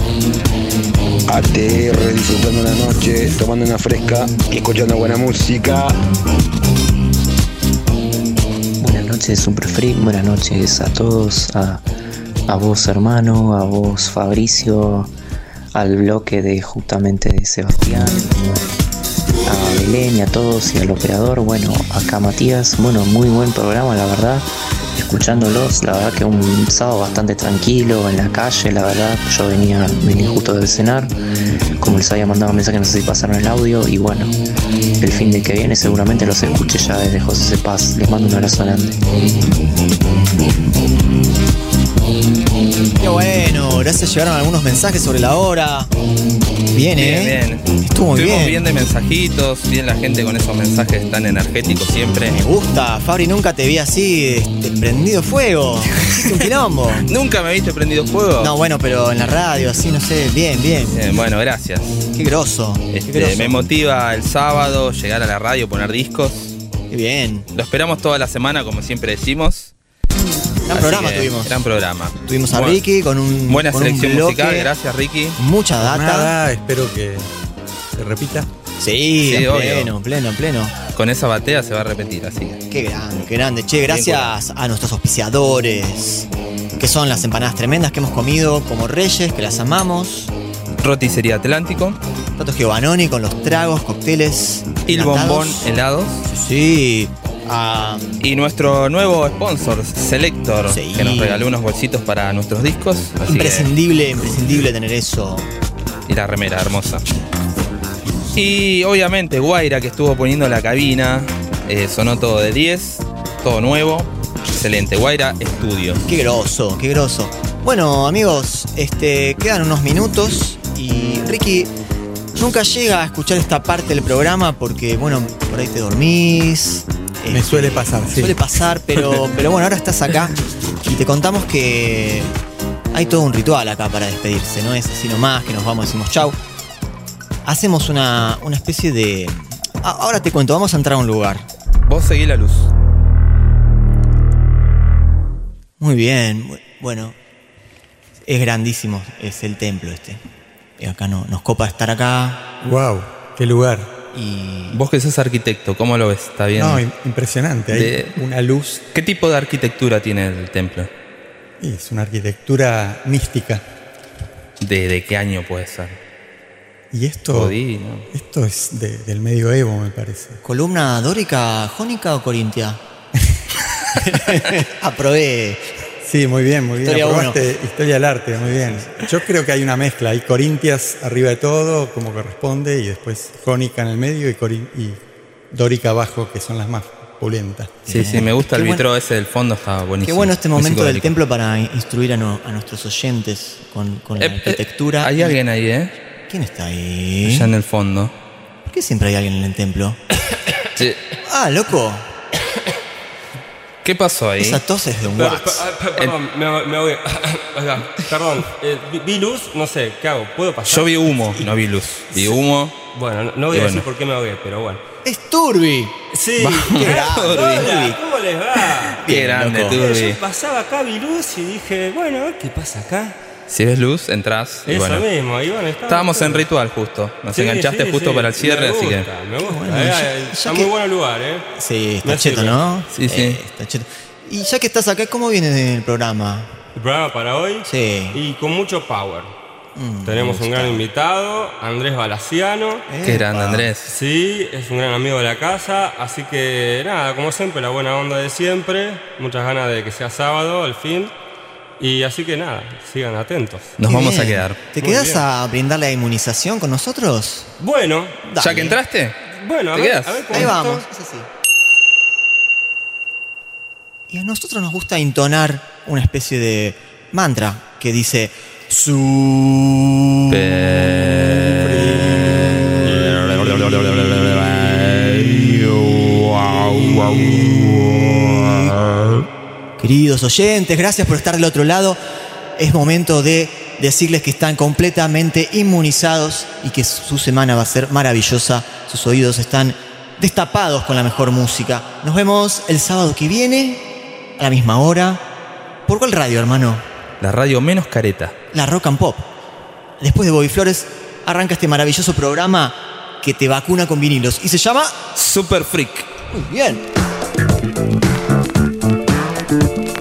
[SPEAKER 38] ATR disfrutando la noche, tomando una fresca y escuchando buena música.
[SPEAKER 39] Buenas noches, Super Freak. Buenas noches a todos. A, a vos, hermano. A vos, Fabricio. Al bloque de justamente de Sebastián. A Belén y a todos y al operador. Bueno, acá Matías. Bueno, muy buen programa, la verdad. Escuchándolos, la verdad que un sábado bastante tranquilo en la calle, la verdad. Yo venía, venía justo de cenar. Como les había mandado un mensaje, no sé si pasaron el audio. Y bueno, el fin de que viene seguramente los escuché ya desde José Paz. Les mando un abrazo grande.
[SPEAKER 2] Qué bueno, gracias. Llegaron algunos mensajes sobre la hora. Bien, ¿eh?
[SPEAKER 3] bien.
[SPEAKER 2] Estuvo muy
[SPEAKER 3] Estuvimos
[SPEAKER 2] bien.
[SPEAKER 3] de mensajitos, bien la gente con esos mensajes tan energéticos siempre.
[SPEAKER 2] Me gusta, Fabri, nunca te vi así, este, prendido fuego. Hiciste un quilombo. [LAUGHS]
[SPEAKER 3] ¿Nunca me viste prendido fuego?
[SPEAKER 2] No, bueno, pero en la radio, así, no sé, bien, bien.
[SPEAKER 3] Bien, bueno, gracias.
[SPEAKER 2] Qué grosso.
[SPEAKER 3] Este,
[SPEAKER 2] qué grosso.
[SPEAKER 3] me motiva el sábado llegar a la radio, poner discos.
[SPEAKER 2] Qué bien.
[SPEAKER 3] Lo esperamos toda la semana, como siempre decimos.
[SPEAKER 2] Gran
[SPEAKER 3] Así
[SPEAKER 2] programa
[SPEAKER 3] que,
[SPEAKER 2] tuvimos.
[SPEAKER 3] Gran programa.
[SPEAKER 2] Tuvimos a
[SPEAKER 3] Bueno,
[SPEAKER 2] Ricky con un.
[SPEAKER 3] Buena
[SPEAKER 2] con un
[SPEAKER 3] selección
[SPEAKER 2] bloque,
[SPEAKER 3] musical, gracias Ricky.
[SPEAKER 2] Mucha data.
[SPEAKER 4] Nada, espero que se repita?
[SPEAKER 2] Sí,
[SPEAKER 3] Sí,
[SPEAKER 2] en
[SPEAKER 3] obvio.
[SPEAKER 2] pleno, pleno, pleno.
[SPEAKER 3] Con esa batea se va a repetir así.
[SPEAKER 2] Qué grande, qué grande. Che, gracias a nuestros auspiciadores, que son las empanadas tremendas que hemos comido como reyes, que las amamos.
[SPEAKER 3] Roticería Atlántico.
[SPEAKER 2] Tato Giovannoni con los tragos, cócteles.
[SPEAKER 3] Il
[SPEAKER 2] enlatados.
[SPEAKER 3] Bombón Helados.
[SPEAKER 2] Sí. Ah,
[SPEAKER 3] Y nuestro nuevo sponsor, Selector, que nos regaló unos bolsitos para nuestros discos. Así que-
[SPEAKER 2] imprescindible, imprescindible tener eso.
[SPEAKER 3] y la remera hermosa. Y obviamente Guaira que estuvo poniendo la cabina, eh, sonó todo de 10, todo nuevo, excelente. Guaira Estudio.
[SPEAKER 2] Qué groso, qué groso. Bueno, amigos, este, quedan unos minutos y Ricky nunca llega a escuchar esta parte del programa porque, bueno, por ahí te dormís.
[SPEAKER 4] Me
[SPEAKER 2] este,
[SPEAKER 4] suele pasar, sí.
[SPEAKER 2] Suele pasar, pero, [LAUGHS] pero bueno, ahora estás acá y te contamos que hay todo un ritual acá para despedirse, no es así nomás que nos vamos, decimos chau. Hacemos una, una especie de... Ah, Ahora te cuento, vamos a entrar a un lugar.
[SPEAKER 3] Vos seguí la luz.
[SPEAKER 2] Muy bien, bu- bueno. Es grandísimo, es el templo este. Y acá no, nos copa estar acá.
[SPEAKER 4] Wow, qué lugar.
[SPEAKER 2] Y
[SPEAKER 3] Vos que sos arquitecto, ¿cómo lo ves? ¿Está bien?
[SPEAKER 4] No, im- impresionante. Hay
[SPEAKER 3] De-
[SPEAKER 4] una luz.
[SPEAKER 3] ¿Qué tipo de arquitectura tiene el templo?
[SPEAKER 4] y es una arquitectura mística.
[SPEAKER 3] ¿De, de qué año puede ser?
[SPEAKER 4] Y esto,
[SPEAKER 3] Godí, ¿no?
[SPEAKER 4] esto es de- del medioevo, me parece.
[SPEAKER 2] ¿Columna dórica, jónica o corintia? [LAUGHS] Aprobé.
[SPEAKER 4] Sí, muy bien, muy bien.
[SPEAKER 2] Historia
[SPEAKER 4] Aprobaste historia del arte, muy bien. Yo creo que hay una mezcla. Hay corintias arriba de todo, como corresponde, y después jónica en el medio y, corin- y dórica abajo, que son las más pulentas.
[SPEAKER 3] Sí, sí, me gusta
[SPEAKER 2] Qué
[SPEAKER 3] el
[SPEAKER 2] bueno-
[SPEAKER 3] vitro ese del fondo, está
[SPEAKER 2] Qué
[SPEAKER 3] buenísimo.
[SPEAKER 2] bueno este momento del templo para instruir a, no- a nuestros oyentes con, con la
[SPEAKER 3] Eh, eh,
[SPEAKER 2] arquitectura.
[SPEAKER 3] Hay alguien ahí, ¿eh?
[SPEAKER 2] ¿Quién está ahí?
[SPEAKER 3] Allá en el fondo.
[SPEAKER 2] ¿Por qué siempre hay alguien en el templo?
[SPEAKER 3] Sí.
[SPEAKER 2] Ah, loco.
[SPEAKER 3] ¿Qué pasó ahí?
[SPEAKER 2] Esa tos es de un wax.
[SPEAKER 40] per- per- perdón, me, me [LAUGHS] ahogué. Acá, Perdón, eh, vi- vi luz, no sé, ¿qué hago? ¿Puedo pasar?
[SPEAKER 3] Yo vi humo, no vi luz. Vi humo.
[SPEAKER 40] Bueno, no, no voy
[SPEAKER 3] Y
[SPEAKER 40] a decir
[SPEAKER 3] bueno.
[SPEAKER 40] por qué me ahogué, pero bueno.
[SPEAKER 2] Es Turbi.
[SPEAKER 40] Sí, qué grande.
[SPEAKER 3] Turbi.
[SPEAKER 40] ¿cómo les va?
[SPEAKER 3] Qué grande,
[SPEAKER 2] loco.
[SPEAKER 3] Turbi.
[SPEAKER 40] Yo pasaba acá, vi luz y dije, bueno, qué pasa acá.
[SPEAKER 3] Si ves luz, entras. Y
[SPEAKER 40] Eso
[SPEAKER 3] bueno.
[SPEAKER 40] mismo, ahí bueno,
[SPEAKER 3] Estábamos en ritual justo. Nos
[SPEAKER 40] Sí,
[SPEAKER 3] enganchaste
[SPEAKER 40] sí,
[SPEAKER 3] justo
[SPEAKER 40] sí.
[SPEAKER 3] para el cierre,
[SPEAKER 40] me
[SPEAKER 3] así que.
[SPEAKER 40] gusta, Me gusta,
[SPEAKER 2] Bueno,
[SPEAKER 40] eh,
[SPEAKER 2] ya-
[SPEAKER 40] eh,
[SPEAKER 2] ya
[SPEAKER 40] está
[SPEAKER 2] que-
[SPEAKER 40] muy bueno el lugar, ¿eh?
[SPEAKER 2] Sí, está
[SPEAKER 40] Me
[SPEAKER 2] cheto,
[SPEAKER 40] sirve.
[SPEAKER 2] ¿no?
[SPEAKER 3] Sí, sí.
[SPEAKER 2] Eh, está cheto. Y ya que estás acá, ¿cómo viene el programa?
[SPEAKER 40] El programa para hoy.
[SPEAKER 2] Sí.
[SPEAKER 40] Y con mucho power.
[SPEAKER 2] Mm,
[SPEAKER 40] Tenemos un gran invitado, Andrés Balaciano.
[SPEAKER 3] Qué grande. Andrés.
[SPEAKER 40] Sí, es un gran amigo de la casa, así que nada, como siempre, la buena onda de siempre, muchas ganas de que sea sábado, al fin, y así que nada, sigan atentos.
[SPEAKER 3] Nos
[SPEAKER 2] Qué
[SPEAKER 3] vamos a quedar.
[SPEAKER 2] ¿Te
[SPEAKER 40] Muy
[SPEAKER 2] quedas
[SPEAKER 40] bien.
[SPEAKER 2] a brindar la inmunización con nosotros?
[SPEAKER 40] Bueno,
[SPEAKER 3] ¿Ya
[SPEAKER 2] Dale.
[SPEAKER 3] que entraste?
[SPEAKER 40] bueno, a
[SPEAKER 3] ¿Te
[SPEAKER 40] ver, a ver cómo
[SPEAKER 2] Ahí
[SPEAKER 40] está.
[SPEAKER 2] vamos, es así. Y a nosotros nos gusta entonar una especie de mantra que dice su Queridos oyentes, gracias por estar del otro lado. Es momento de decirles que están completamente inmunizados y que su semana va a ser maravillosa. Sus oídos están destapados con la mejor música. Nos vemos el sábado que viene, a la misma hora. ¿Por cuál radio, hermano?
[SPEAKER 3] La radio menos careta.
[SPEAKER 2] La Rock and Pop. Después de Bobby Flores, arranca este maravilloso programa que te vacuna con vinilos y se llama
[SPEAKER 3] Super Freak.
[SPEAKER 2] Muy bien.
[SPEAKER 16] Thank you.